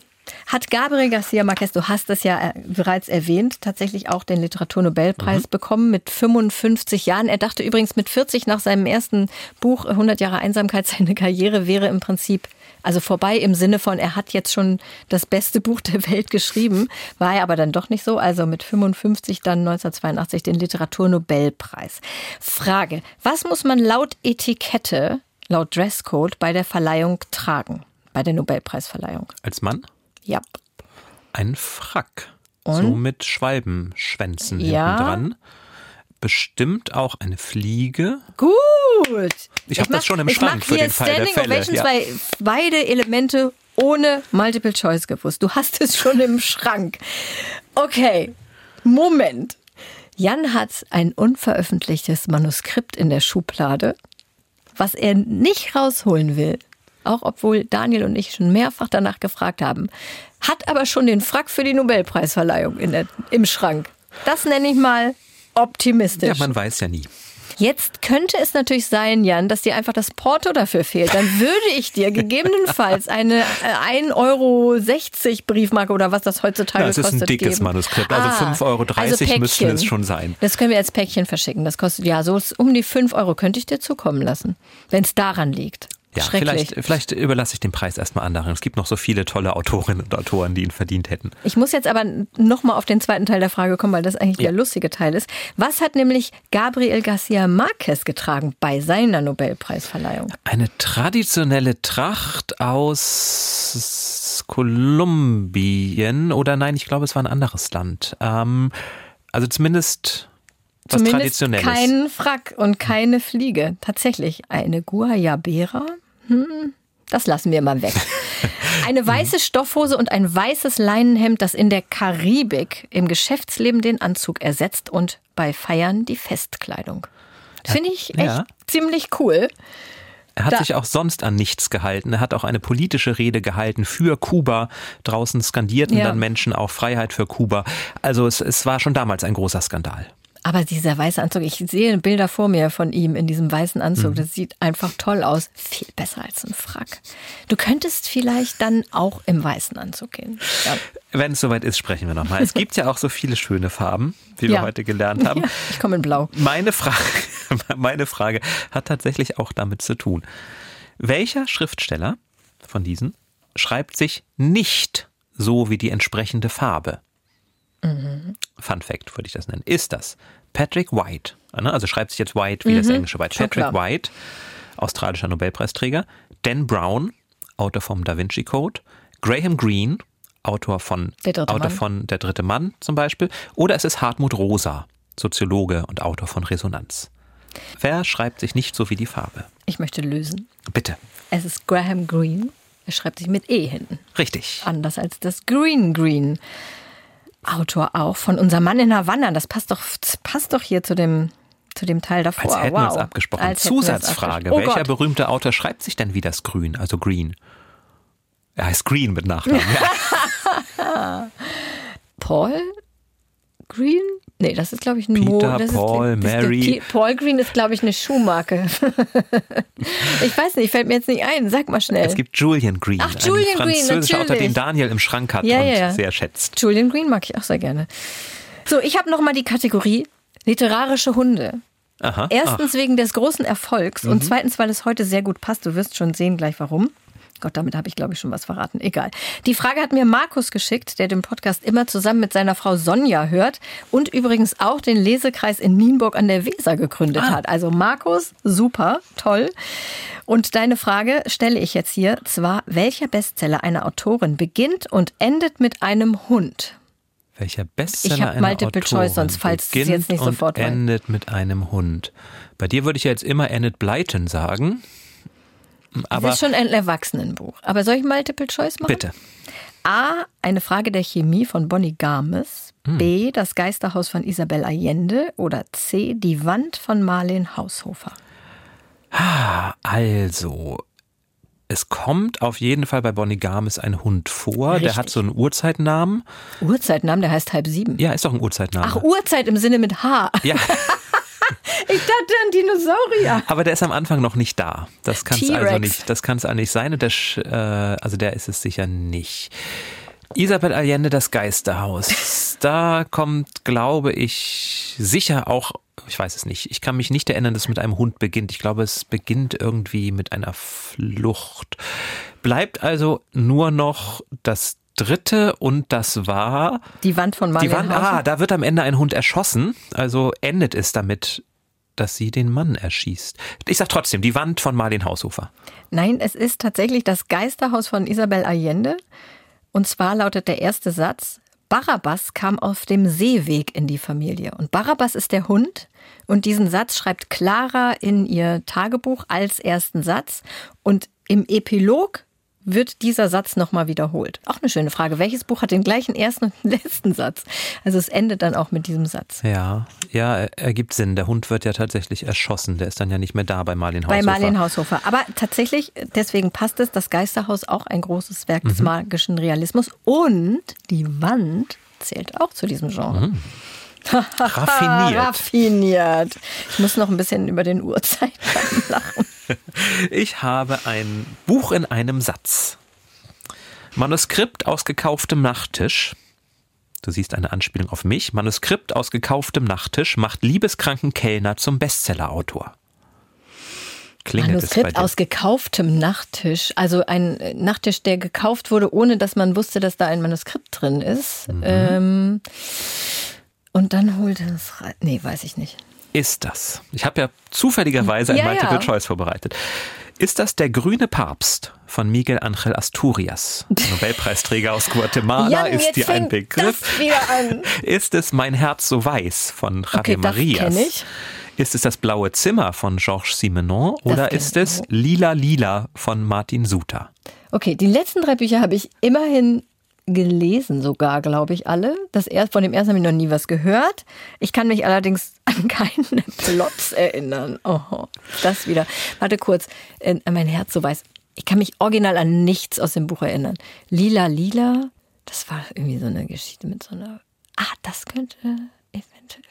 hat Gabriel Garcia Marquez, du hast es ja äh, bereits erwähnt, tatsächlich auch den Literaturnobelpreis Mhm. bekommen mit 55 Jahren. Er dachte übrigens mit 40 nach seinem ersten Buch 100 Jahre Einsamkeit, seine Karriere wäre im Prinzip also vorbei im Sinne von, er hat jetzt schon das beste Buch der Welt geschrieben, war er aber dann doch nicht so. Also mit 55 dann 1982 den Literaturnobelpreis. Frage, was muss man laut Etikette, laut Dresscode bei der Verleihung tragen? Bei der Nobelpreisverleihung? Als Mann Ja. ein Frack. Und? So mit Schwalbenschwänzen Ja. hinten dran. Bestimmt auch eine Fliege. Gut. Ich hab das schon im Schrank für hier den Fall der Standing Fälle, Ovations, ja. weil beide Elemente ohne Multiple Choice gewusst. Du hast es schon im Schrank. Okay, Moment. Jan hat ein unveröffentlichtes Manuskript in der Schublade, was er nicht rausholen will. Auch obwohl Daniel und ich schon mehrfach danach gefragt haben. Hat aber schon den Frack für die Nobelpreisverleihung der, im Schrank. Das nenne ich mal optimistisch. Ja, man weiß ja nie. Jetzt könnte es natürlich sein, Jan, dass dir einfach das Porto dafür fehlt. Dann würde ich dir gegebenenfalls eine äh, 1,60 Euro Briefmarke oder was das heutzutage Ja, es ist kostet. ein dickes geben. Manuskript. Also 5,30 Euro also müssten es schon sein. Das können wir als Päckchen verschicken. Das kostet ja so um die 5 Euro könnte ich dir zukommen lassen, wenn es daran liegt. Ja, vielleicht, vielleicht überlasse ich den Preis erstmal anderen. Es gibt noch so viele tolle Autorinnen und Autoren, die ihn verdient hätten. Ich muss jetzt aber nochmal auf den zweiten Teil der Frage kommen, weil das eigentlich der lustige Teil ist. Was hat nämlich Gabriel Garcia Marquez getragen bei seiner Nobelpreisverleihung? Eine traditionelle Tracht aus Kolumbien oder nein, ich glaube, es war ein anderes Land. Ähm, also zumindest was Zumindest Traditionelles. kein Frack und keine Fliege. Tatsächlich eine Guayabera? Hm, das lassen wir mal weg. Eine weiße Stoffhose und ein weißes Leinenhemd, das in der Karibik im Geschäftsleben den Anzug ersetzt und bei Feiern die Festkleidung. Finde ich echt Ja. ziemlich cool. Er hat Da- sich auch sonst an nichts gehalten. Er hat auch eine politische Rede gehalten für Kuba. Draußen skandierten Ja. dann Menschen auch Freiheit für Kuba. Also es, es war schon damals ein großer Skandal. Aber dieser weiße Anzug, ich sehe Bilder vor mir von ihm in diesem weißen Anzug. Das sieht einfach toll aus. Viel besser als ein Frack. Du könntest vielleicht dann auch im weißen Anzug gehen. Ja. Wenn es soweit ist, sprechen wir nochmal. Es gibt ja auch so viele schöne Farben, wie wir Ja. heute gelernt haben. Ja, ich komme in Blau. Meine Frage, meine Frage hat tatsächlich auch damit zu tun. Welcher Schriftsteller von diesen schreibt sich nicht so wie die entsprechende Farbe? Fun Fact würde ich das nennen. Ist das Patrick White? ne? Also schreibt sich jetzt White wie das englische White. Patrick. White, australischer Nobelpreisträger. Dan Brown, Autor vom Da Vinci Code. Graham Greene, Autor von Der dritte Autor Mann. von Der dritte Mann zum Beispiel. Oder es ist Hartmut Rosa, Soziologe und Autor von Resonanz. Wer schreibt sich nicht so wie die Farbe? Ich möchte lösen. Bitte. Es ist Graham Greene. Er schreibt sich mit E hinten. Richtig. Anders als das Green Green. Autor auch von Unser Mann in Havanna. Das passt doch, passt doch hier zu dem, zu dem Teil davor. Als hätten wow. wir uns abgesprochen. Als Zusatzfrage. abgesprochen. Oh Welcher Gott. berühmte Autor schreibt sich denn wie das Grün, also Green? Er heißt Green mit Nachnamen. Ja. Paul Green? Nee, das ist, glaube ich, ein Peter, Mo. Das Paul, ist, Mary. Ist, Paul Green ist, glaube ich, eine Schuhmarke. ich weiß nicht, fällt mir jetzt nicht ein. Sag mal schnell. Es gibt Julian Green, Ach, Julian ein Green, französischer Autor, den Daniel im Schrank hat Ja, und ja, ja. sehr schätzt. Julian Green mag ich auch sehr gerne. So, ich habe noch mal die Kategorie literarische Hunde. Aha. Erstens wegen des großen Erfolgs Mhm. und zweitens, weil es heute sehr gut passt. Du wirst schon sehen gleich warum. Gott, damit habe ich, glaube ich, schon was verraten. Egal. Die Frage hat mir Markus geschickt, der den Podcast immer zusammen mit seiner Frau Sonja hört und übrigens auch den Lesekreis in Nienburg an der Weser gegründet Ah. hat. Also Markus, super, toll. Und deine Frage stelle ich jetzt hier. Zwar, welcher Bestseller einer Autorin beginnt und endet mit einem Hund? Welcher Bestseller Ich hab einer Multiple Autorin Choice, sonst falls es beginnt jetzt nicht und sofort weiß. endet mit einem Hund. Bei dir würde ich ja jetzt immer Enid Blyton sagen. Aber das ist schon ein Erwachsenenbuch. Aber soll ich Multiple Choice machen? bitte. A. Eine Frage der Chemie von Bonnie Garmes. Hm. B. Das Geisterhaus von Isabel Allende. Oder C. Die Wand von Marlene Haushofer. Also, Es kommt auf jeden Fall bei Bonnie Garmis ein Hund vor. Richtig. Der hat so einen Uhrzeitnamen. Uhrzeitnamen, der heißt halb sieben. Ja, ist doch ein Uhrzeitname. Ach, Uhrzeit im Sinne mit H. Ja. Ich dachte an Dinosaurier. Aber der ist am Anfang noch nicht da. Das kann es also nicht. Das kann es eigentlich sein. Und der, äh, also der ist es sicher nicht. Isabel Allende, das Geisterhaus. Da kommt, glaube ich, sicher auch, ich weiß es nicht. Ich kann mich nicht erinnern, dass es mit einem Hund beginnt. Ich glaube, es beginnt irgendwie mit einer Flucht. Bleibt also nur noch das dritte und das war die Wand von Marlene Die Wand, ah, da wird am Ende ein Hund erschossen. Also endet es damit, dass sie den Mann erschießt. Ich sag trotzdem, die Wand von Marlene Haushofer. Nein, es ist tatsächlich das Geisterhaus von Isabel Allende. Und zwar lautet der erste Satz, Barabbas kam auf dem Seeweg in die Familie. Und Barabbas ist der Hund. Und diesen Satz schreibt Clara in ihr Tagebuch als ersten Satz. Und im Epilog wird dieser Satz nochmal wiederholt? Auch eine schöne Frage. Welches Buch hat den gleichen ersten und letzten Satz? Also es endet dann auch mit diesem Satz. Ja, ja, ergibt Sinn. Der Hund wird ja tatsächlich erschossen. Der ist dann ja nicht mehr da bei Marlene Haushofer. Bei Marlene Haushofer. Aber tatsächlich, deswegen passt es, das Geisterhaus auch ein großes Werk mhm. des magischen Realismus. Und die Wand zählt auch zu diesem Genre. Mhm. Raffiniert. Raffiniert. Ich muss noch ein bisschen über den Uhrzeitraum lachen. Ich habe ein Buch in einem Satz. Manuskript aus gekauftem Nachttisch. Du siehst eine Anspielung auf mich. Manuskript aus gekauftem Nachttisch macht liebeskranken Kellner zum Bestsellerautor. Klingelt Manuskript aus gekauftem Nachttisch. Also ein Nachttisch, der gekauft wurde, ohne dass man wusste, dass da ein Manuskript drin ist. Mhm. Ähm, und dann holte es rein. Nee, weiß ich nicht ist das? Ich habe ja zufälligerweise ein ja, Multiple ja. Choice vorbereitet. Ist das der grüne Papst von Miguel Angel Asturias, Nobelpreisträger aus Guatemala? Jan, ist dir ein Begriff? Ist es Mein Herz so weiß von Javier okay, Marias? Ich. Ist es das blaue Zimmer von Georges Simenon oder ist es Lila Lila von Martin Suter? Okay, die letzten drei Bücher habe ich immerhin gelesen sogar, glaube ich, alle. Das erst, von dem ersten habe ich noch nie was gehört. Ich kann mich allerdings an keine Plots erinnern. Oh, das wieder. Warte kurz. Äh, mein Herz so weiß. Ich kann mich original an nichts aus dem Buch erinnern. Lila, Lila, das war irgendwie so eine Geschichte mit so einer. Ah, das könnte eventuell.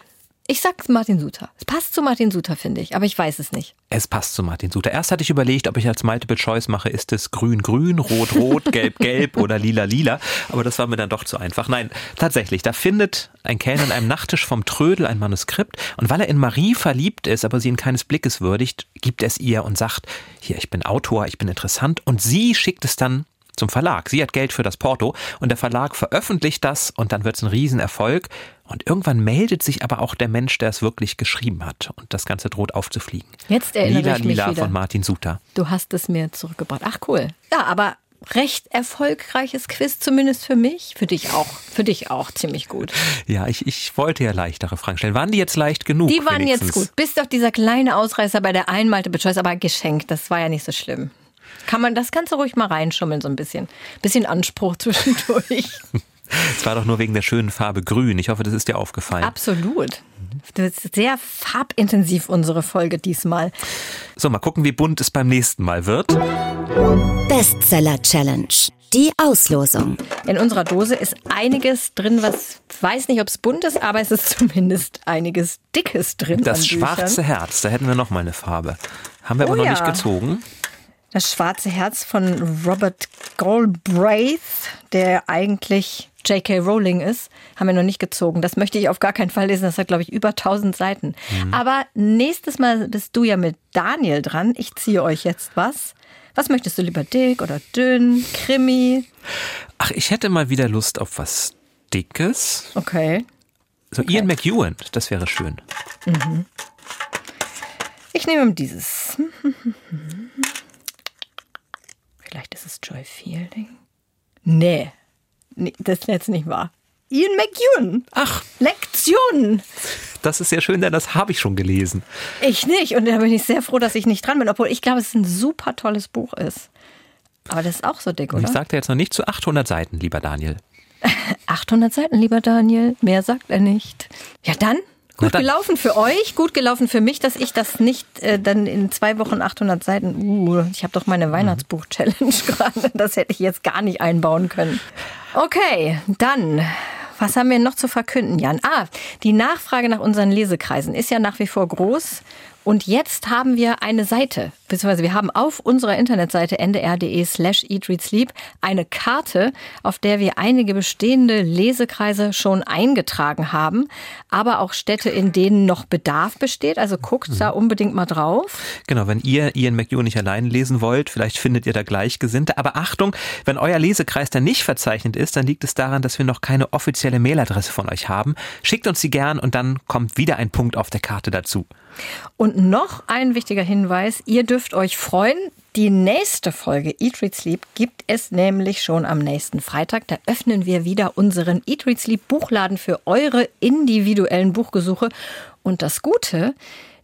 Ich sag's Martin Suter. Es passt zu Martin Suter, finde ich, aber ich weiß es nicht. Es passt zu Martin Suter. Erst hatte ich überlegt, ob ich als Multiple Choice mache, ist es grün-grün, rot-rot, gelb-gelb oder lila-lila, aber das war mir dann doch zu einfach. Nein, tatsächlich, da findet ein Kellner an einem Nachttisch vom Trödel ein Manuskript und weil er in Marie verliebt ist, aber sie ihn keines Blickes würdigt, gibt es ihr und sagt, hier, ich bin Autor, ich bin interessant und sie schickt es dann zum Verlag. Sie hat Geld für das Porto und der Verlag veröffentlicht das und dann wird es ein Riesenerfolg. Und irgendwann meldet sich aber auch der Mensch, der es wirklich geschrieben hat. Und das Ganze droht aufzufliegen. Jetzt erinnere Lila, ich mich Lila wieder. von Martin Suter. Du hast es mir zurückgebracht. Ach cool. Ja, aber recht erfolgreiches Quiz, zumindest für mich. Für dich auch. Für dich auch ziemlich gut. Ja, ich, ich wollte ja leichtere Fragen stellen. Waren die jetzt leicht genug? Die waren wenigstens? jetzt gut. Bis doch dieser kleine Ausreißer bei der Einmalte Choice, aber geschenkt. Das war ja nicht so schlimm. Kann man das Ganze ruhig mal reinschummeln, so ein bisschen. Bisschen Anspruch zwischendurch. Es war doch nur wegen der schönen Farbe grün. Ich hoffe, das ist dir aufgefallen. Absolut. Das ist sehr farbintensiv, unsere Folge diesmal. So, mal gucken, wie bunt es beim nächsten Mal wird. Bestseller Challenge. Die Auslosung. In unserer Dose ist einiges drin, was weiß nicht, ob es bunt ist, aber es ist zumindest einiges Dickes drin. Das schwarze Herz, da hätten wir noch mal eine Farbe. Haben wir oh aber noch ja. nicht gezogen. Das schwarze Herz von Robert Galbraith, der eigentlich J.K. Rowling ist, haben wir noch nicht gezogen. Das möchte ich auf gar keinen Fall lesen. Das hat, glaube ich, über 1000 Seiten. Mhm. Aber nächstes Mal bist du ja mit Daniel dran. Ich ziehe euch jetzt was. Was möchtest du lieber dick oder dünn? Krimi? Ach, ich hätte mal wieder Lust auf was Dickes. Okay. So okay. Ian McEwan, das wäre schön. Mhm. Ich nehme dieses. Vielleicht ist es Joy Fielding. Nee, nee das ist jetzt nicht wahr. Ian McEwan. Ach. Lektion. Das ist sehr schön, denn das habe ich schon gelesen. Ich nicht. Und da bin ich sehr froh, dass ich nicht dran bin, obwohl ich glaube, es ein super tolles Buch ist. Aber das ist auch so dick, oder? Ich sagte jetzt noch nicht zu 800 Seiten, lieber Daniel. 800 Seiten, lieber Daniel. Mehr sagt er nicht. Ja, dann Gut gelaufen für euch, gut gelaufen für mich, dass ich das nicht äh, dann in zwei Wochen 800 Seiten, uh, ich habe doch meine Weihnachtsbuch-Challenge gerade, das hätte ich jetzt gar nicht einbauen können. Okay, dann was haben wir noch zu verkünden, Jan? Ah, die Nachfrage nach unseren Lesekreisen ist ja nach wie vor groß. Und jetzt haben wir eine Seite, beziehungsweise wir haben auf unserer Internetseite ndr.de slash eatreadsleep eine Karte, auf der wir einige bestehende Lesekreise schon eingetragen haben, aber auch Städte, in denen noch Bedarf besteht. Also guckt mhm. da unbedingt mal drauf. Genau, wenn ihr Ian McEwan nicht allein lesen wollt, vielleicht findet ihr da Gleichgesinnte. Aber Achtung, wenn euer Lesekreis da nicht verzeichnet ist, dann liegt es daran, dass wir noch keine offizielle Mailadresse von euch haben. Schickt uns sie gern und dann kommt wieder ein Punkt auf der Karte dazu. Und noch ein wichtiger Hinweis, ihr dürft euch freuen, die nächste Folge Eat, Read, Sleep gibt es nämlich schon am nächsten Freitag. Da öffnen wir wieder unseren Eat, Read, Sleep Buchladen für eure individuellen Buchgesuche. Und das Gute,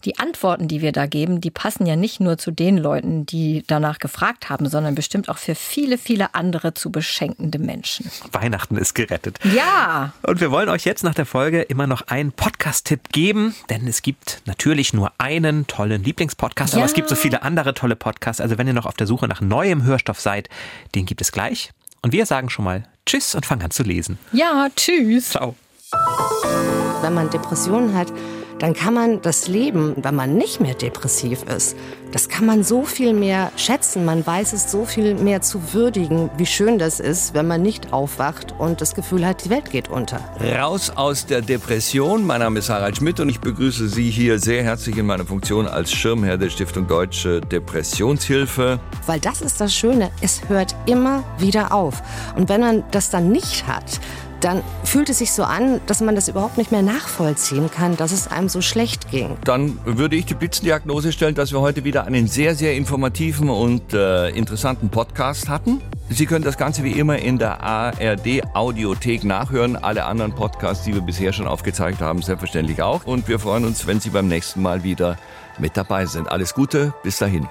die Antworten, die wir da geben, die passen ja nicht nur zu den Leuten, die danach gefragt haben, sondern bestimmt auch für viele, viele andere zu beschenkende Menschen. Weihnachten ist gerettet. Ja. Und wir wollen euch jetzt nach der Folge immer noch einen Podcast-Tipp geben, denn es gibt natürlich nur einen tollen Lieblingspodcast, ja. aber es gibt so viele andere tolle Podcasts. Also wenn ihr noch auf der Suche nach neuem Hörstoff seid, den gibt es gleich. Und wir sagen schon mal Tschüss und fangen an zu lesen. Ja, tschüss. Ciao. Wenn man Depressionen hat, dann kann man das Leben, wenn man nicht mehr depressiv ist, das kann man so viel mehr schätzen. Man weiß es so viel mehr zu würdigen, wie schön das ist, wenn man nicht aufwacht und das Gefühl hat, die Welt geht unter. Raus aus der Depression. Mein Name ist Harald Schmidt und ich begrüße Sie hier sehr herzlich in meiner Funktion als Schirmherr der Stiftung Deutsche Depressionshilfe. Weil das ist das Schöne, es hört immer wieder auf. Und wenn man das dann nicht hat, dann fühlt es sich so an, dass man das überhaupt nicht mehr nachvollziehen kann, dass es einem so schlecht ging. Dann würde ich die Blitzendiagnose stellen, dass wir heute wieder einen sehr, sehr informativen und äh, interessanten Podcast hatten. Sie können das Ganze wie immer in der ARD Audiothek nachhören. Alle anderen Podcasts, die wir bisher schon aufgezeigt haben, selbstverständlich auch. Und wir freuen uns, wenn Sie beim nächsten Mal wieder mit dabei sind. Alles Gute, bis dahin.